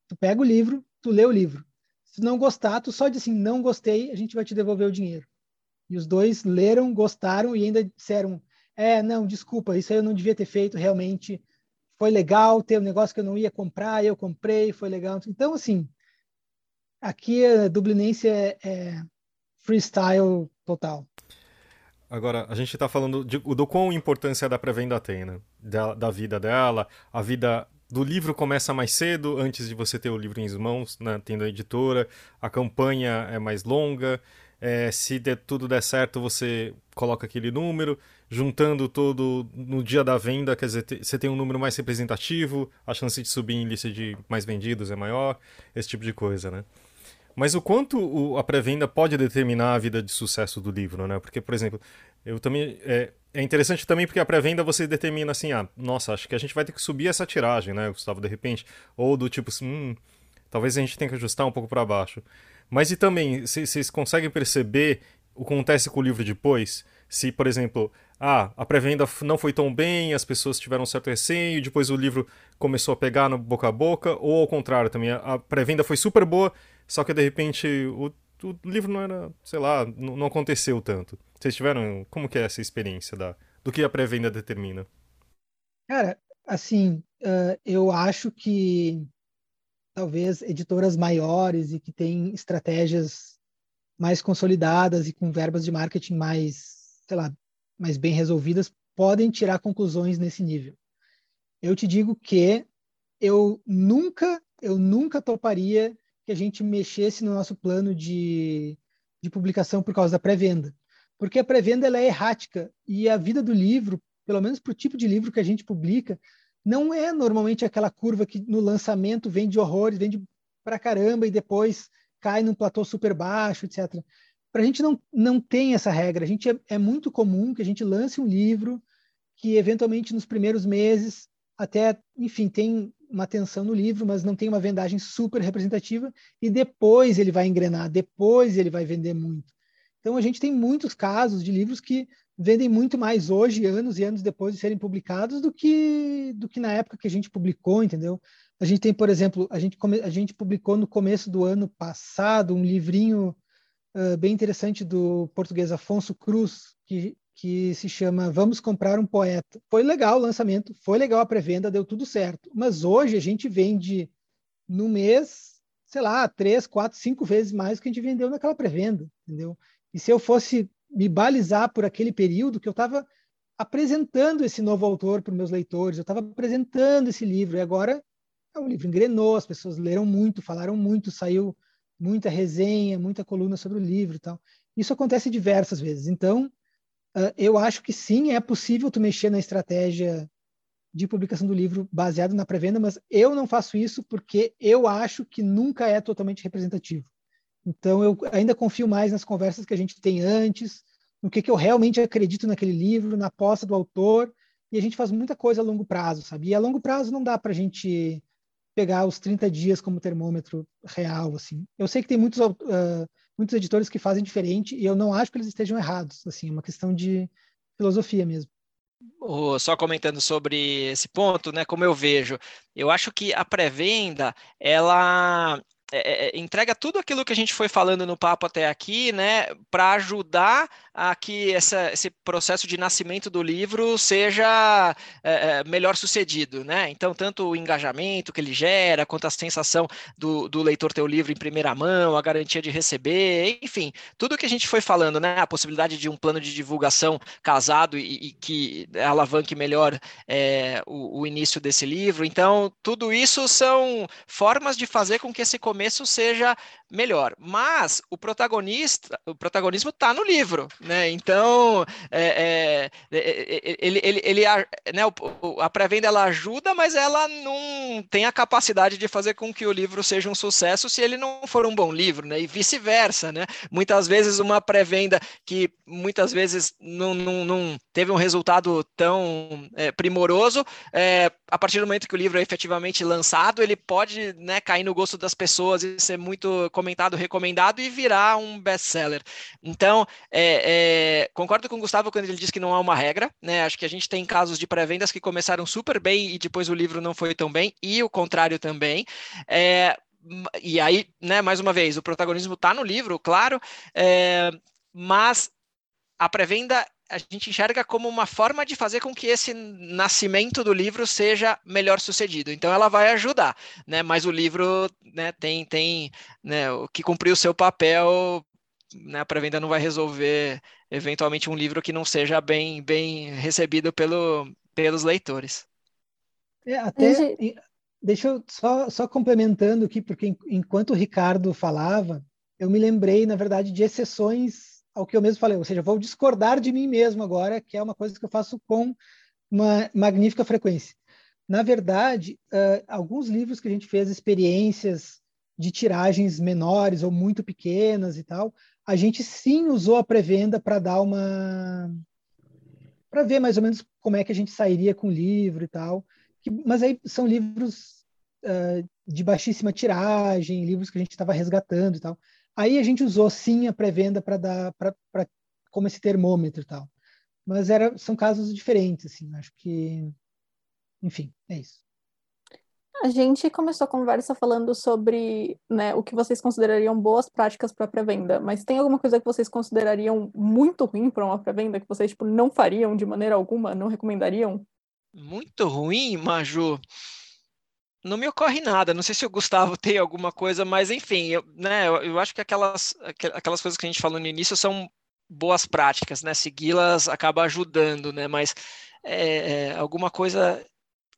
[SPEAKER 3] tu pega o livro, tu lê o livro. Se não gostar, tu só diz assim, não gostei, a gente vai te devolver o dinheiro. E os dois leram, gostaram e ainda disseram, é, não, desculpa, isso aí eu não devia ter feito, realmente foi legal ter um negócio que eu não ia comprar, eu comprei, foi legal. Então, assim, aqui a Dublinense é, é freestyle total.
[SPEAKER 1] Agora, a gente está falando de, do quão importância da pré-venda tem, né? Da, da, vida dela, a vida do livro começa mais cedo, antes de você ter o livro em mãos, né? tendo a editora, a campanha é mais longa, é, se tudo der certo, você coloca aquele número, juntando todo no dia da venda, quer dizer, você tem um número mais representativo, a chance de subir em lista de mais vendidos é maior, esse tipo de coisa, né? Mas o quanto o, a pré-venda pode determinar a vida de sucesso do livro, né? Porque, por exemplo, eu também é, é interessante também porque a pré-venda você determina assim, ah, nossa, acho que a gente vai ter que subir essa tiragem, né, Gustavo, de repente, ou do tipo assim, hum, talvez a gente tenha que ajustar um pouco para baixo. Mas e também, vocês conseguem perceber o que acontece com o livro depois? Se, por exemplo, ah, a pré-venda não foi tão bem, as pessoas tiveram um certo receio, depois o livro começou a pegar no boca a boca, ou ao contrário também, a pré-venda foi super boa, só que de repente o, o livro não era, sei lá, não, aconteceu tanto. Vocês tiveram, como que é essa experiência da, do que a pré-venda determina?
[SPEAKER 3] Cara, assim, uh, eu acho que talvez editoras maiores e que têm estratégias mais consolidadas e com verbas de marketing mais, sei lá, mais bem resolvidas, podem tirar conclusões nesse nível. Eu te digo que eu nunca, eu nunca toparia que a gente mexesse no nosso plano de, de publicação por causa da pré-venda. Porque a pré-venda ela é errática e a vida do livro, pelo menos para o tipo de livro que a gente publica, não é normalmente aquela curva que no lançamento vende horrores, vende para caramba e depois cai num platô super baixo, etc. Para a gente não, não tem essa regra. A gente é, é muito comum que a gente lance um livro que eventualmente nos primeiros meses até, enfim, tem uma atenção no livro, mas não tem uma vendagem super representativa e depois ele vai engrenar, depois ele vai vender muito. Então a gente tem muitos casos de livros que vendem muito mais hoje, anos e anos depois de serem publicados, do que do que na época que a gente publicou, entendeu? A gente tem, por exemplo, a gente, a gente publicou no começo do ano passado um livrinho uh, bem interessante do português Afonso Cruz, que, que se chama Vamos Comprar um Poeta. Foi legal o lançamento, foi legal a pré-venda, deu tudo certo. Mas hoje a gente vende no mês, sei lá, três, quatro, cinco vezes mais do que a gente vendeu naquela pré-venda, entendeu? E se eu fosse me balizar por aquele período que eu estava apresentando esse novo autor para meus leitores, eu estava apresentando esse livro, e agora o livro engrenou, as pessoas leram muito, falaram muito, saiu muita resenha, muita coluna sobre o livro e tal. Isso acontece diversas vezes. Então, eu acho que sim, é possível tu mexer na estratégia de publicação do livro baseado na pré-venda, mas eu não faço isso porque eu acho que nunca é totalmente representativo. Então, eu ainda confio mais nas conversas que a gente tem antes, no que, que eu realmente acredito naquele livro, na aposta do autor, e a gente faz muita coisa a longo prazo, sabe? E a longo prazo não dá para a gente pegar os 30 dias como termômetro real, assim. Eu sei que tem muitos, uh, muitos editores que fazem diferente, e eu não acho que eles estejam errados, assim, é uma questão de filosofia mesmo.
[SPEAKER 5] só comentando sobre esse ponto, né, como eu vejo, eu acho que a pré-venda, ela é, é, entrega tudo aquilo que a gente foi falando no papo até aqui, né, para ajudar a que essa, esse processo de nascimento do livro seja é, é, melhor sucedido, né? Então, tanto o engajamento que ele gera, quanto a sensação do, do leitor ter o livro em primeira mão, a garantia de receber, enfim, tudo que a gente foi falando, né? A possibilidade de um plano de divulgação casado e, e que alavanque melhor é, o, o início desse livro. Então, tudo isso são formas de fazer com que esse começo seja melhor. Mas o protagonista, o protagonismo está no livro, né? Então, é, é, é, ele, ele, ele, né, a pré-venda ela ajuda, mas ela não tem a capacidade de fazer com que o livro seja um sucesso se ele não for um bom livro, né? E vice-versa, né? Muitas vezes uma pré-venda que muitas vezes não, não, não, teve um resultado tão é, primoroso, é, a partir do momento que o livro é efetivamente lançado, ele pode né, cair no gosto das pessoas e ser muito comentado, recomendado e virar um best-seller. Então, é, é, concordo com o Gustavo quando ele diz que não há uma regra, né? Acho que a gente tem casos de pré-vendas que começaram super bem e depois o livro não foi tão bem, e o contrário também. É, e aí, né, mais uma vez, o protagonismo está no livro, claro, é, mas a pré-venda a gente enxerga como uma forma de fazer com que esse nascimento do livro seja melhor sucedido. Então ela vai ajudar, né? Mas o livro né, tem, tem né, o que cumprir o seu papel, né? A pré-venda não vai resolver eventualmente um livro que não seja bem, bem recebido pelo, pelos leitores.
[SPEAKER 3] É, até, deixa eu só, só complementando aqui, porque enquanto o Ricardo falava, eu me lembrei, na verdade, de exceções ao que eu mesmo falei, ou seja, vou discordar de mim mesmo agora, que é uma coisa que eu faço com uma magnífica frequência. Na verdade, uh, alguns livros que a gente fez experiências de tiragens menores ou muito pequenas e tal, a gente sim usou a pré-venda para dar uma para ver mais ou menos como é que a gente sairia com o livro e tal. Que, mas aí são livros uh, de baixíssima tiragem, livros que a gente estava resgatando e tal. Aí a gente usou sim a pré-venda para dar para como esse termômetro e tal. Mas era, são casos diferentes, assim, acho que enfim, é isso.
[SPEAKER 6] A gente começou a conversa falando sobre né, o que vocês considerariam boas práticas para pré-venda, mas tem alguma coisa que vocês considerariam muito ruim para uma pré-venda que vocês tipo, não fariam de maneira alguma, não recomendariam?
[SPEAKER 5] Muito ruim, Maju? Não me ocorre nada. Não sei se o Gustavo tem alguma coisa, mas enfim, eu, né, eu, eu acho que aquelas, aquelas coisas que a gente falou no início são boas práticas, né? Segui-las acaba ajudando, né? Mas é, é, alguma coisa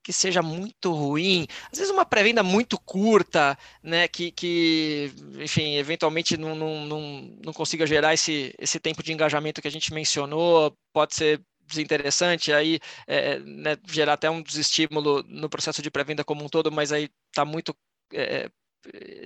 [SPEAKER 5] que seja muito ruim, às vezes uma pré-venda muito curta, né, que, que enfim, eventualmente não, não, não, não consiga gerar esse, esse tempo de engajamento que a gente mencionou, pode ser desinteressante, aí é, né, gerar até um desestímulo no processo de pré-venda como um todo, mas aí está muito é,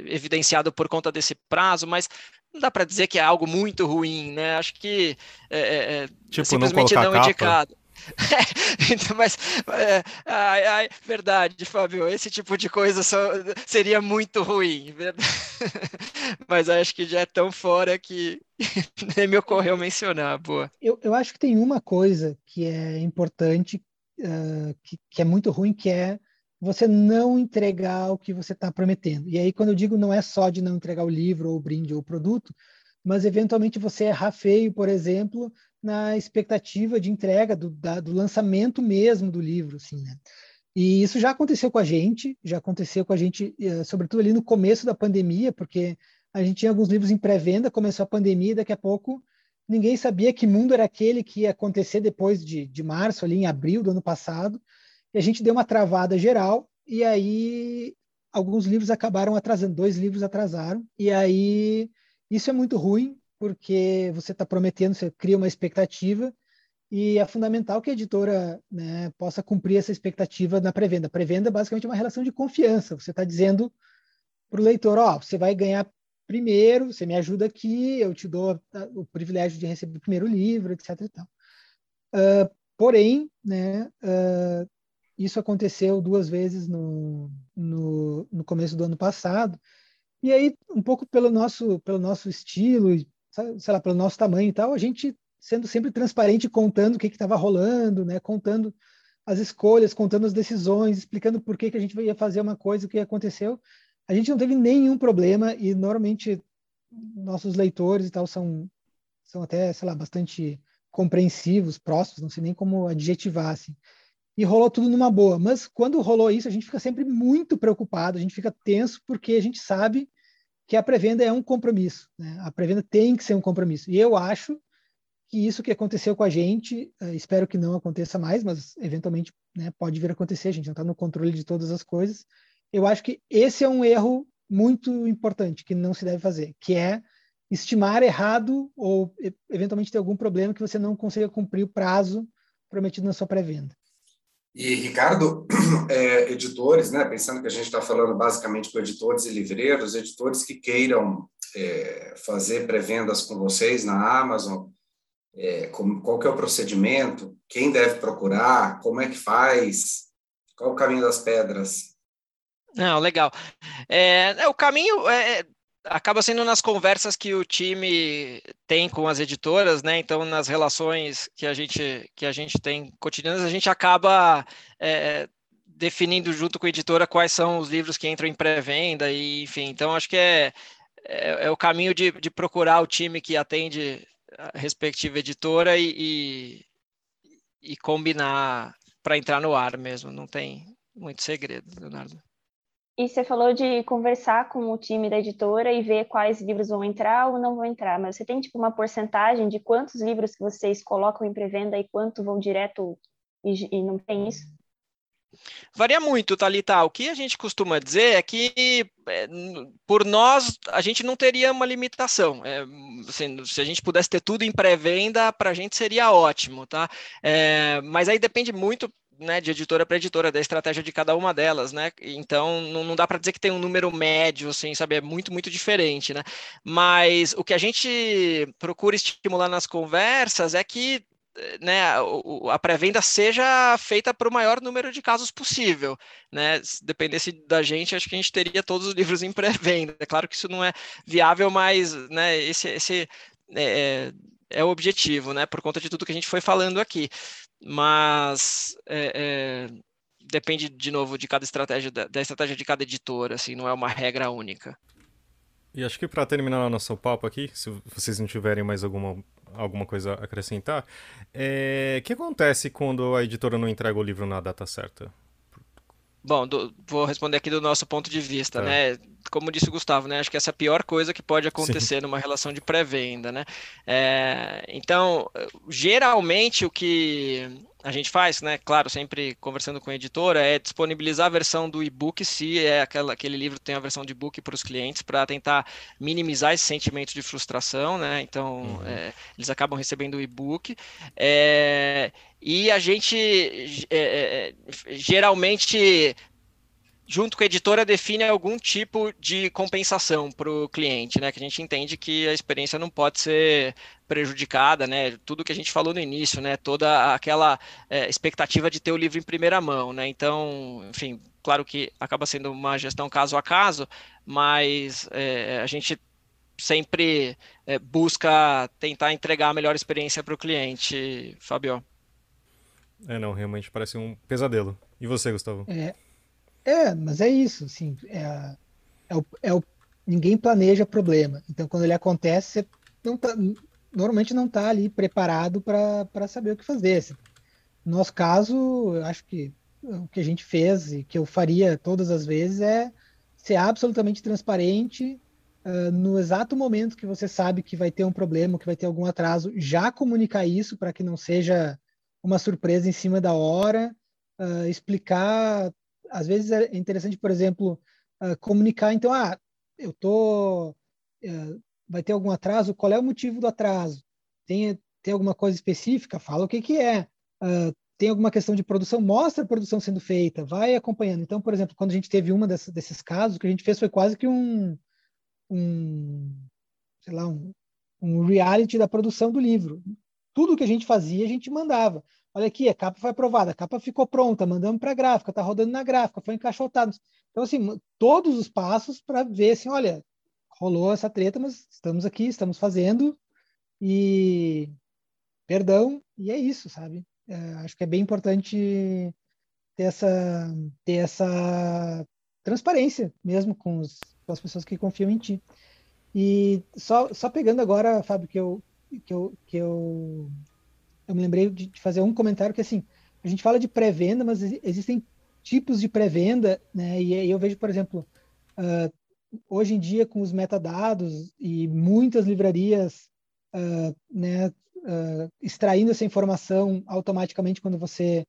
[SPEAKER 5] evidenciado por conta desse prazo, mas não dá para dizer que é algo muito ruim, né? Acho que é, é, é tipo, simplesmente não, não indicado. então, mas é, ai, ai, verdade, Fábio, esse tipo de coisa só, seria muito ruim, mas acho que já é tão fora que nem me ocorreu mencionar, boa.
[SPEAKER 3] Eu, eu acho que tem uma coisa que é importante, uh, que, que é muito ruim, que é você não entregar o que você está prometendo. E aí, quando eu digo não é só de não entregar o livro, ou o brinde, ou o produto, mas eventualmente você errar feio, por exemplo, na expectativa de entrega do, da, do lançamento mesmo do livro, assim, né? E isso já aconteceu com a gente, já aconteceu com a gente, eh, sobretudo ali no começo da pandemia, porque a gente tinha alguns livros em pré-venda, começou a pandemia, e daqui a pouco ninguém sabia que mundo era aquele que ia acontecer depois de, de março, ali em abril do ano passado, e a gente deu uma travada geral, e aí alguns livros acabaram atrasando, dois livros atrasaram, e aí isso é muito ruim, porque você está prometendo, você cria uma expectativa e é fundamental que a editora né, possa cumprir essa expectativa na pré-venda. Pré-venda é basicamente uma relação de confiança. Você está dizendo para o leitor, ó, oh, você vai ganhar primeiro, você me ajuda aqui, eu te dou o privilégio de receber o primeiro livro, etc. E. Uh, porém, né, uh, isso aconteceu duas vezes no, no, no começo do ano passado, e aí, um pouco pelo nosso, pelo nosso estilo, sei lá, pelo nosso tamanho e tal, a gente sendo sempre transparente, contando o que estava rolando, né? Contando as escolhas, contando as decisões, explicando por que, que a gente ia fazer uma coisa, o que aconteceu. A gente não teve nenhum problema e normalmente nossos leitores e tal são são até, sei lá, bastante compreensivos, próximos, não sei nem como adjetivar assim. E rolou tudo numa boa. Mas quando rolou isso, a gente fica sempre muito preocupado, a gente fica tenso porque a gente sabe que a pré-venda é um compromisso. Né? A pré-venda tem que ser um compromisso. E eu acho que isso que aconteceu com a gente, uh, espero que não aconteça mais, mas eventualmente né, pode vir a acontecer, a gente não está no controle de todas as coisas. Eu acho que esse é um erro muito importante que não se deve fazer, que é estimar errado ou eventualmente ter algum problema que você não consiga cumprir o prazo prometido na sua pré-venda.
[SPEAKER 2] E, Ricardo, é, editores, né, pensando que a gente está falando basicamente com editores e livreiros, editores que queiram é, fazer pré-vendas com vocês na Amazon, é, como, qual que é o procedimento, quem deve procurar, como é que faz, qual o caminho das pedras?
[SPEAKER 5] Não, legal. É, é o caminho é, acaba sendo nas conversas que o time tem com as editoras, né? Então, nas relações que a gente que a gente tem cotidianas, a gente acaba é, definindo junto com a editora quais são os livros que entram em pré-venda e, enfim. Então, acho que é, é, é o caminho de, de, procurar o time que atende a respectiva editora e, e, e combinar para entrar no ar mesmo. Não tem muito segredo, Leonardo.
[SPEAKER 4] E você falou de conversar com o time da editora e ver quais livros vão entrar ou não vão entrar, mas você tem tipo uma porcentagem de quantos livros que vocês colocam em pré-venda e quanto vão direto e, e, não tem isso?
[SPEAKER 5] Varia muito, Thalita. O que a gente costuma dizer é que, é, por nós, a gente não teria uma limitação. É, assim, se a gente pudesse ter tudo em pré-venda, para a gente seria ótimo, tá? É, mas aí depende muito né, de editora para editora, da estratégia de cada uma delas, né? Então não, não dá para dizer que tem um número médio, assim, sabe? É muito, muito diferente, né? Mas o que a gente procura estimular nas conversas é que né, a pré-venda seja feita para o maior número de casos possível, né? Se dependesse da gente, acho que a gente teria todos os livros em pré-venda. É claro que isso não é viável, mas né, esse, esse é, é o objetivo, né? Por conta de tudo que a gente foi falando aqui mas é, é, depende de novo de cada estratégia da, da, estratégia de cada editora, assim, não é uma regra única.
[SPEAKER 1] E acho que para terminar o nosso papo aqui, se vocês não tiverem mais alguma, alguma coisa a acrescentar, o é, que acontece quando a editora não entrega o livro na data certa?
[SPEAKER 5] Bom, do, vou responder aqui do nosso ponto de vista, é. né? Como disse o Gustavo, né? Acho que essa é a pior coisa que pode acontecer Sim. numa relação de pré-venda, né? É, então, geralmente o que a gente faz, né? Claro, sempre conversando com a editora, é disponibilizar a versão do e-book, se é aquela, aquele livro tem a versão de e-book para os clientes, para tentar minimizar esse sentimento de frustração, né? Então, uhum. é, eles acabam recebendo o e-book. É, e a gente é, é geralmente junto com a editora, define algum tipo de compensação para o cliente, né? Que a gente entende que a experiência não pode ser prejudicada, né? Tudo que a gente falou no início, né? Toda aquela é, expectativa de ter o livro em primeira mão, né? Então, enfim, claro que acaba sendo uma gestão caso a caso, mas é, a gente sempre é, busca tentar entregar a melhor experiência para o cliente, Fabio.
[SPEAKER 1] É, não, realmente parece um pesadelo. E você, Gustavo?
[SPEAKER 3] É, é, mas é isso, assim, é, é, o, é o, ninguém planeja problema. Então, quando ele acontece, você não tá, normalmente não está ali preparado para saber o que fazer. Assim. No nosso caso, eu acho que o que a gente fez e que eu faria todas as vezes é ser absolutamente transparente uh, no exato momento que você sabe que vai ter um problema, que vai ter algum atraso, já comunicar isso para que não seja uma surpresa em cima da hora, uh, explicar às vezes é interessante, por exemplo, uh, comunicar, então, ah, eu tô, uh, vai ter algum atraso, qual é o motivo do atraso? Tem, tem alguma coisa específica? Fala o que que é. Uh, tem alguma questão de produção? Mostra a produção sendo feita, vai acompanhando. Então, por exemplo, quando a gente teve uma dessas, desses casos, o que a gente fez foi quase que um, um sei lá, um, um reality da produção do livro. Tudo que a gente fazia, a gente mandava. Olha aqui, a capa foi aprovada, a capa ficou pronta, mandamos para a gráfica, está rodando na gráfica, foi encaixotado. Então, assim, todos os passos para ver assim, olha, rolou essa treta, mas estamos aqui, estamos fazendo, e perdão, e é isso, sabe? É, acho que é bem importante ter essa, ter essa transparência mesmo com, os, com as pessoas que confiam em ti. E só, só pegando agora, Fábio, que eu, que eu, que eu eu me lembrei de, de fazer um comentário que assim, a gente fala de pré-venda, mas existem tipos de pré-venda, né? E, eu vejo, por exemplo, uh, hoje em dia com os metadados e muitas livrarias, uh, né, uh, extraindo essa informação automaticamente quando você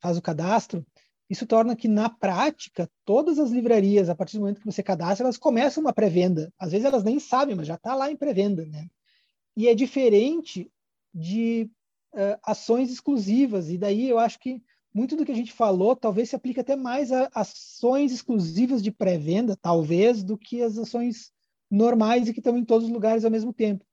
[SPEAKER 3] faz o cadastro, isso torna que na prática todas as livrarias, a partir do momento que você cadastra, elas começam uma pré-venda. Às vezes elas nem sabem, mas já está lá em pré-venda, né? E é diferente de uh, ações exclusivas. E daí eu acho que muito do que a gente falou talvez se aplique até mais a ações exclusivas de pré-venda, talvez, do que as ações normais e que estão em todos os lugares ao mesmo tempo.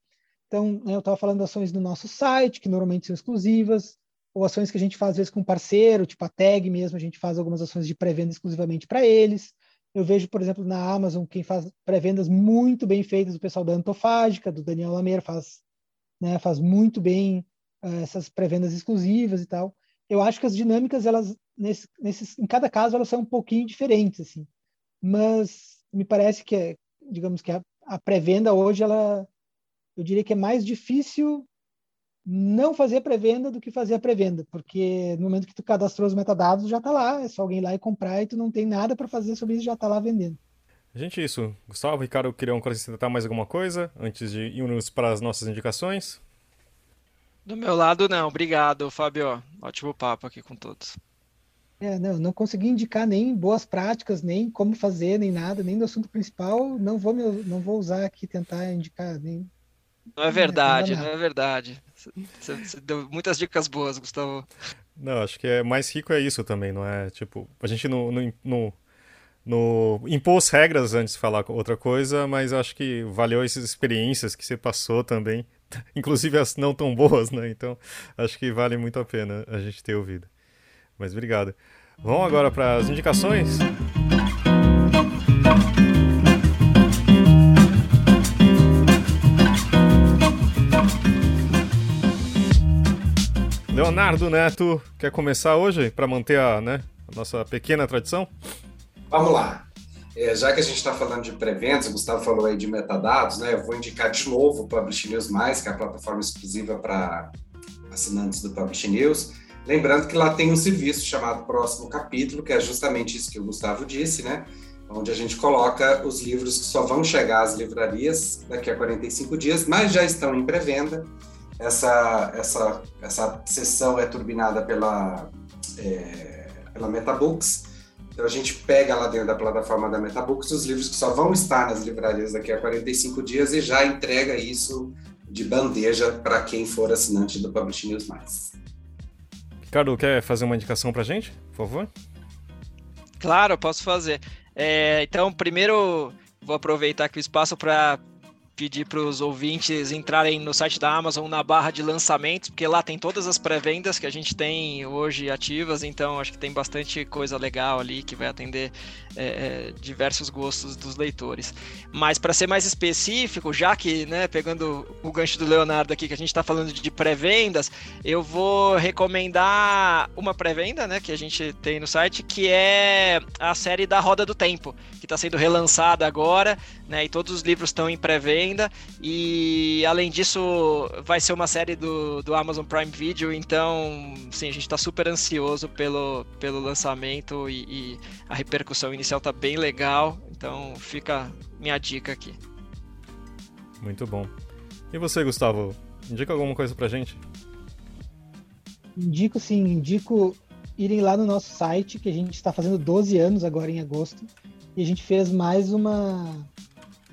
[SPEAKER 3] Então, né, eu estava falando de ações no nosso site, que normalmente são exclusivas, ou ações que a gente faz às vezes com parceiro, tipo a tag mesmo, a gente faz algumas ações de pré-venda exclusivamente para eles. Eu vejo, por exemplo, na Amazon, quem faz pré-vendas muito bem feitas, o pessoal da Antofágica, do Daniel Lameira, faz né, faz muito bem uh, essas pré-vendas exclusivas e tal. Eu acho que as dinâmicas, elas, nesse, nesses, em cada caso, elas são um pouquinho diferentes, assim. Mas me parece que, é, digamos que a, a pré-venda hoje, ela, eu diria que é mais difícil não fazer pré-venda do que fazer a pré-venda, porque no momento que tu cadastrou os metadados, já está lá, é só alguém lá e comprar e tu não tem nada para fazer sobre isso, já está lá vendendo.
[SPEAKER 1] Gente, isso. Gustavo, Ricardo, queriam acrescentar mais alguma coisa antes de irmos para as nossas indicações?
[SPEAKER 5] Do meu lado, não. Obrigado, Fábio. Ótimo papo aqui com todos.
[SPEAKER 3] É, não, não consegui indicar nem boas práticas, nem como fazer, nem nada, nem do assunto principal. Não vou, me, não vou usar aqui tentar indicar nem.
[SPEAKER 5] Não é verdade, não, não é verdade. Você, você deu muitas dicas boas, Gustavo.
[SPEAKER 1] Não, acho que é mais rico é isso também, não é? Tipo, a gente não, não, não no impôs regras antes de falar outra coisa, mas acho que valeu essas experiências que você passou também, inclusive as não tão boas, né? Então acho que vale muito a pena a gente ter ouvido. Mas obrigado. Vamos agora para as indicações. Leonardo Neto, quer começar hoje para manter a, né, a nossa pequena tradição?
[SPEAKER 2] Vamos lá. É, já que a gente está falando de pré-vendas, o Gustavo falou aí de metadados, né? Eu vou indicar de novo o Publish News Mais, que é a plataforma exclusiva para assinantes do Publish News. Lembrando que lá tem um serviço chamado Próximo Capítulo, que é justamente isso que o Gustavo disse, né? Onde a gente coloca os livros que só vão chegar às livrarias daqui a 45 dias, mas já estão em pré-venda. essa, essa, essa sessão é turbinada pela, é, pela Metabooks. Então a gente pega lá dentro da plataforma da Metabooks os livros que só vão estar nas livrarias daqui a 45 dias e já entrega isso de bandeja para quem for assinante do Publish News Mais.
[SPEAKER 1] Ricardo, quer fazer uma indicação para gente, por favor?
[SPEAKER 5] Claro, posso fazer. É, então, primeiro vou aproveitar aqui o espaço para pedir para os ouvintes entrarem no site da Amazon na barra de lançamentos, porque lá tem todas as pré-vendas que a gente tem hoje ativas, então acho que tem bastante coisa legal ali que vai atender é, é diversos gostos dos leitores. Mas para ser mais específico, já que, né, pegando o gancho do Leonardo aqui, que a gente está falando de pré-vendas, eu vou recomendar uma pré-venda, né, que a gente tem no site, que é a série da Roda do Tempo, está sendo relançada agora, né, e todos os livros estão em pré-venda. E além disso, vai ser uma série do, do Amazon Prime Video, então sim, a gente está super ansioso pelo, pelo lançamento e, e, a repercussão inicial tá bem legal. Então fica minha dica aqui.
[SPEAKER 1] Muito bom. E você, Gustavo? Indica alguma coisa pra gente?
[SPEAKER 3] Indico sim, indico irem lá no nosso site, que a gente está fazendo 12 anos agora em agosto, e a gente fez mais uma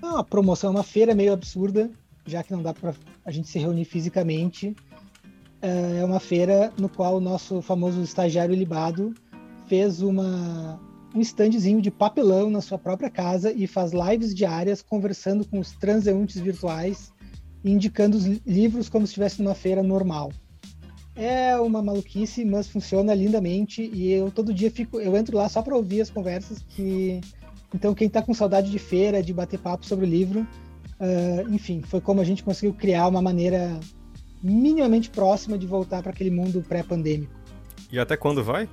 [SPEAKER 3] é uma promoção, uma feira meio absurda, já que não dá para a gente se reunir fisicamente. É, é uma feira no qual o nosso famoso estagiário libado fez uma, um standzinho de papelão na sua própria casa e faz lives diárias conversando com os transeuntes virtuais indicando os livros como se estivesse numa feira normal. É uma maluquice, mas funciona lindamente e eu todo dia fico, eu entro lá só para ouvir as conversas que então, quem está com saudade de feira, de bater papo sobre o livro, uh, enfim, foi como a gente conseguiu criar uma maneira minimamente próxima de voltar para aquele mundo pré-pandêmico.
[SPEAKER 1] E até quando vai?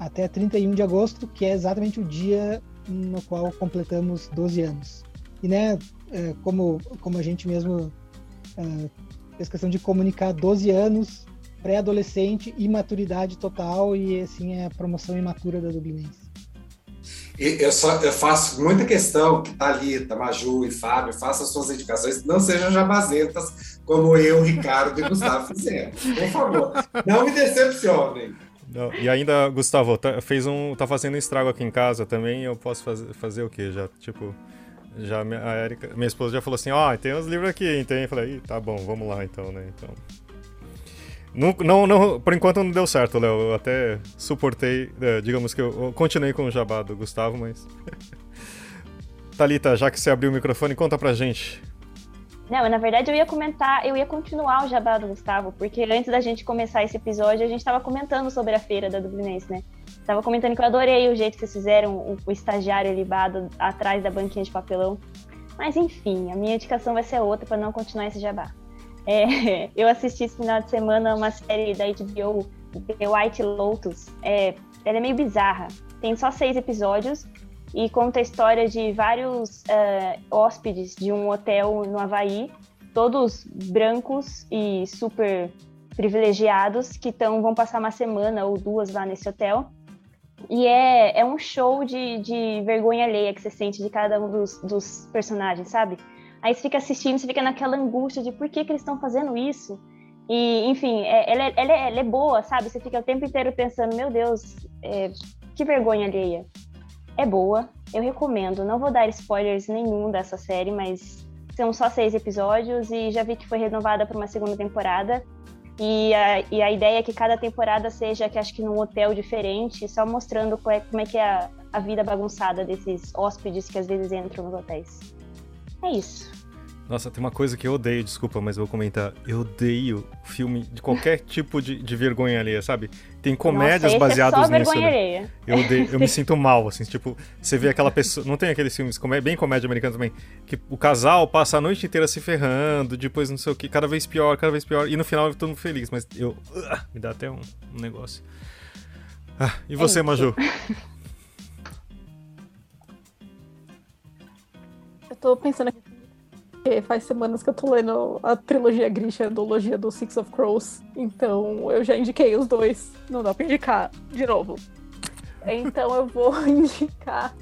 [SPEAKER 3] Até 31 de agosto, que é exatamente o dia no qual completamos 12 anos. E, né, é, como, como a gente mesmo uh, fez questão de comunicar 12 anos, pré-adolescente, imaturidade total, e assim é a promoção imatura da Dublinense
[SPEAKER 2] eu, só, eu faço muita questão que Thalita, Maju e Fábio façam suas indicações, não sejam jabazentas como eu, Ricardo e Gustavo fizeram. Por favor, não me decepcionem.
[SPEAKER 1] Não, e ainda, Gustavo, tá, fez um, tá fazendo estrago aqui em casa também, eu posso fazer, fazer o quê? Já, tipo, já a Erika, minha esposa já falou assim, ó, oh, tem uns livros aqui, tem. Eu falei, tá bom, vamos lá então, né? Então... Não, não, não, por enquanto não deu certo, Léo. Eu até suportei, é, digamos que eu, continuei com o jabá do Gustavo, mas. Talita, já que você abriu o microfone, conta pra gente.
[SPEAKER 4] Não, na verdade eu ia comentar, eu ia continuar o jabá do Gustavo, porque antes da gente começar esse episódio, a gente estava comentando sobre a feira da Dublinense, né? Tava comentando que eu adorei o jeito que vocês fizeram o, o estagiário libado atrás da banquinha de papelão. Mas enfim, a minha indicação vai ser outra para não continuar esse jabá. É, eu assisti esse final de semana uma série da HBO, The White Lotus. É, ela é meio bizarra. Tem só seis episódios e conta a história de vários uh, hóspedes de um hotel no Havaí, todos brancos e super privilegiados, que tão, vão passar uma semana ou duas lá nesse hotel. E é, é um show de, de vergonha alheia que você sente de cada um dos, dos personagens, sabe? Aí você fica assistindo, você fica naquela angústia de por que, que eles estão fazendo isso. E, enfim, é, ela, é, ela, é, ela, é, boa, sabe? Você fica o tempo inteiro pensando, meu Deus, é, que vergonha alheia. É boa, eu recomendo. Não vou dar spoilers nenhum dessa série, mas são só seis episódios e já vi que foi renovada para uma segunda temporada. E a, e a ideia é que cada temporada seja, que acho que num hotel diferente, só mostrando como é, como é que é a, a vida bagunçada desses hóspedes que às vezes entram nos hotéis. É isso.
[SPEAKER 1] Nossa, tem uma coisa que eu odeio, desculpa, mas vou comentar. Eu odeio filme de qualquer tipo de, de vergonha alheia, sabe? Tem comédias Nossa, baseadas é só nisso. Vergonha né? alheia. Eu odeio, eu me sinto mal, assim, tipo, você vê aquela pessoa. Não tem aqueles filmes, bem comédia americana também, que o casal passa a noite inteira se ferrando, depois não sei o que, cada vez pior, cada vez pior, e no final todo mundo feliz, mas eu. Uh, me dá até um, um negócio. Ah, e você, é Maju?
[SPEAKER 6] Eu tô pensando aqui faz semanas que eu tô lendo a trilogia Grisha, a duologia do Six of Crows. Então eu já indiquei os dois. Não dá pra indicar de novo. Então eu vou indicar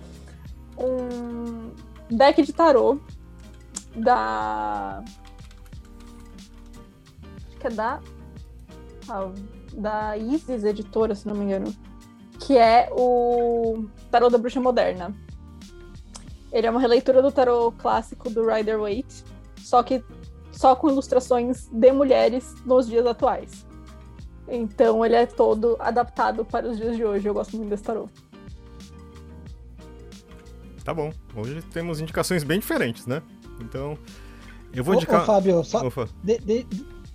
[SPEAKER 6] um deck de tarô da que é da. Ah, da Isis Editora, se não me engano. Que é o Tarot da Bruxa Moderna. Ele é uma releitura do tarot clássico do Rider Waite, só que só com ilustrações de mulheres nos dias atuais. Então ele é todo adaptado para os dias de hoje. Eu gosto muito desse tarot.
[SPEAKER 1] Tá bom. Hoje temos indicações bem diferentes, né? Então, eu vou indicar.
[SPEAKER 3] Ô, Fábio, só, de, de,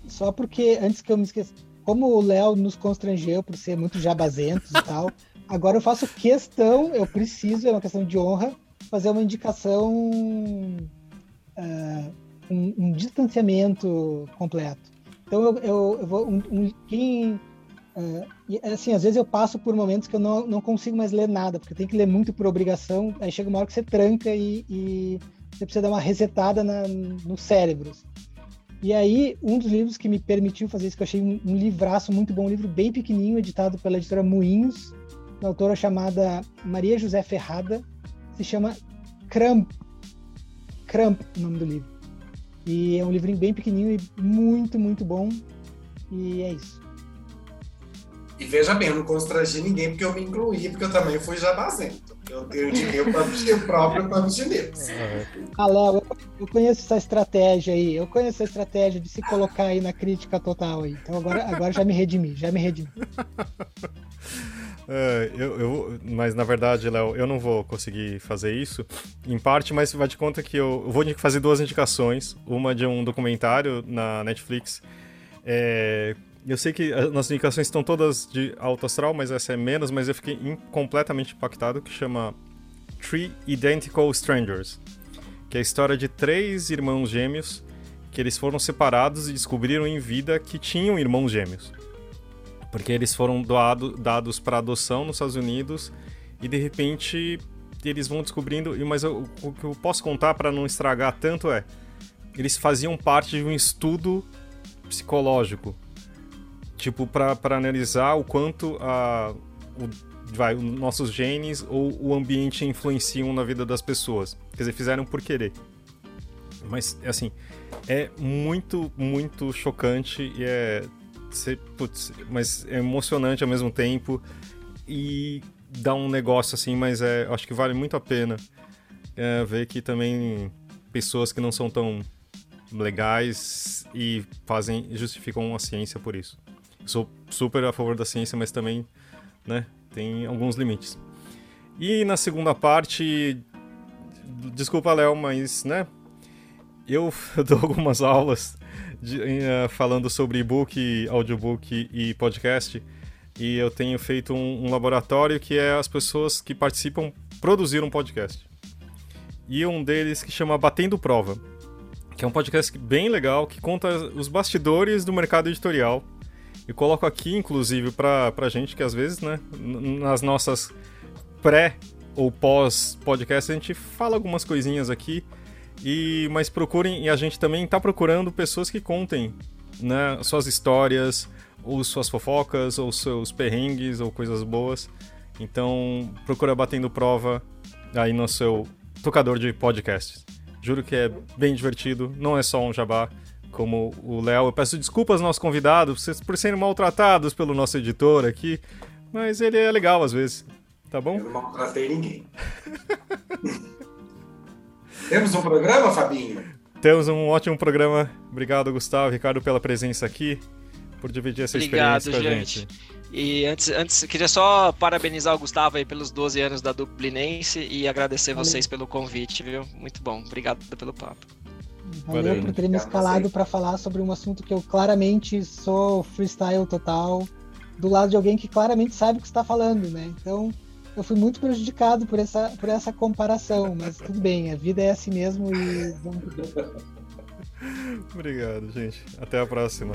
[SPEAKER 3] só porque antes que eu me esqueça, como o Léo nos constrangeu por ser muito jabazentos e tal, agora eu faço questão, eu preciso, é uma questão de honra, fazer uma indicação, uh, um, um, distanciamento completo. Então eu, eu, eu vou. Um, um, quem Uh, assim, às vezes eu passo por momentos que eu não, não consigo mais ler nada, porque tem que ler muito por obrigação, aí chega uma hora que você tranca e, e você precisa dar uma resetada na, no cérebro. E aí, um dos livros que me permitiu fazer isso, que eu achei um, um livraço muito bom, um livro bem pequenininho, editado pela editora Moinhos, uma autora chamada Maria José Ferrada, se chama Cramp. Cramp, o nome do livro. E é um livrinho bem pequenininho e muito, muito bom. E é isso.
[SPEAKER 2] E veja bem, eu não constrangi ninguém porque eu me incluí, porque eu também fui jabazento. Eu, eu indiquei o PUBG, próprio PUBG News.
[SPEAKER 3] Ah, Léo, eu conheço essa estratégia aí. Eu conheço essa estratégia de se colocar aí na crítica total aí. Então agora, agora já me redimi, já me redimi.
[SPEAKER 1] É, eu, eu, mas na verdade, Léo, eu não vou conseguir fazer isso. Em parte, mas vai de conta que eu, eu vou fazer duas indicações. Uma de um documentário na Netflix é, eu sei que as nossas indicações estão todas de alto astral, mas essa é menos, mas eu fiquei completamente impactado, que chama Three Identical Strangers, que é a história de três irmãos gêmeos que eles foram separados e descobriram em vida que tinham irmãos gêmeos. Porque eles foram doado, dados para adoção nos Estados Unidos e de repente eles vão descobrindo, mas eu, o que eu posso contar para não estragar tanto é, eles faziam parte de um estudo psicológico tipo, para analisar o quanto a, o, vai, os nossos genes ou o ambiente influenciam na vida das pessoas. Quer dizer, fizeram por querer. Mas, assim, é muito, muito chocante e é. Putz, mas é emocionante ao mesmo tempo e dá um negócio assim, mas é, acho que vale muito a pena é, ver que também pessoas que não são tão legais e fazem justificam a ciência por isso sou super a favor da ciência, mas também, né, tem alguns limites. E na segunda parte, desculpa, Léo, mas, né, eu dou algumas aulas de, uh, falando sobre e-book, audiobook e podcast, e eu tenho feito um, um laboratório que é as pessoas que participam produzir um podcast. E um deles que chama Batendo Prova, que é um podcast bem legal que conta os bastidores do mercado editorial e coloco aqui, inclusive, pra, pra gente que às vezes, né, nas nossas pré ou pós podcast, a gente fala algumas coisinhas aqui. E, mas procurem, e a gente também está procurando pessoas que contem né, suas histórias, ou suas fofocas, ou seus perrengues, ou coisas boas. Então, procura batendo prova aí no seu tocador de podcasts. Juro que é bem divertido, não é só um jabá, como o Léo. Eu peço desculpas aos nossos convidados por serem maltratados pelo nosso editor aqui, mas ele é legal às vezes, tá bom?
[SPEAKER 2] Eu não maltratei ninguém. Temos um programa, Fabinho?
[SPEAKER 1] Temos um ótimo programa. Obrigado, Gustavo, Ricardo, pela presença aqui, por dividir essa Obrigado, experiência com a gente. gente.
[SPEAKER 5] E antes, antes, queria só parabenizar o Gustavo aí pelos 12 anos da Dublinense e agradecer Valeu. vocês pelo convite, viu? Muito bom. Obrigado pelo papo.
[SPEAKER 3] Valeu, Valeu por ter me escalado para falar sobre um assunto que eu claramente sou freestyle total, do lado de alguém que claramente sabe o que está falando, né? Então, eu fui muito prejudicado por essa, por essa comparação, mas tudo bem, a vida é assim mesmo e vamos
[SPEAKER 1] Obrigado, gente. Até a próxima.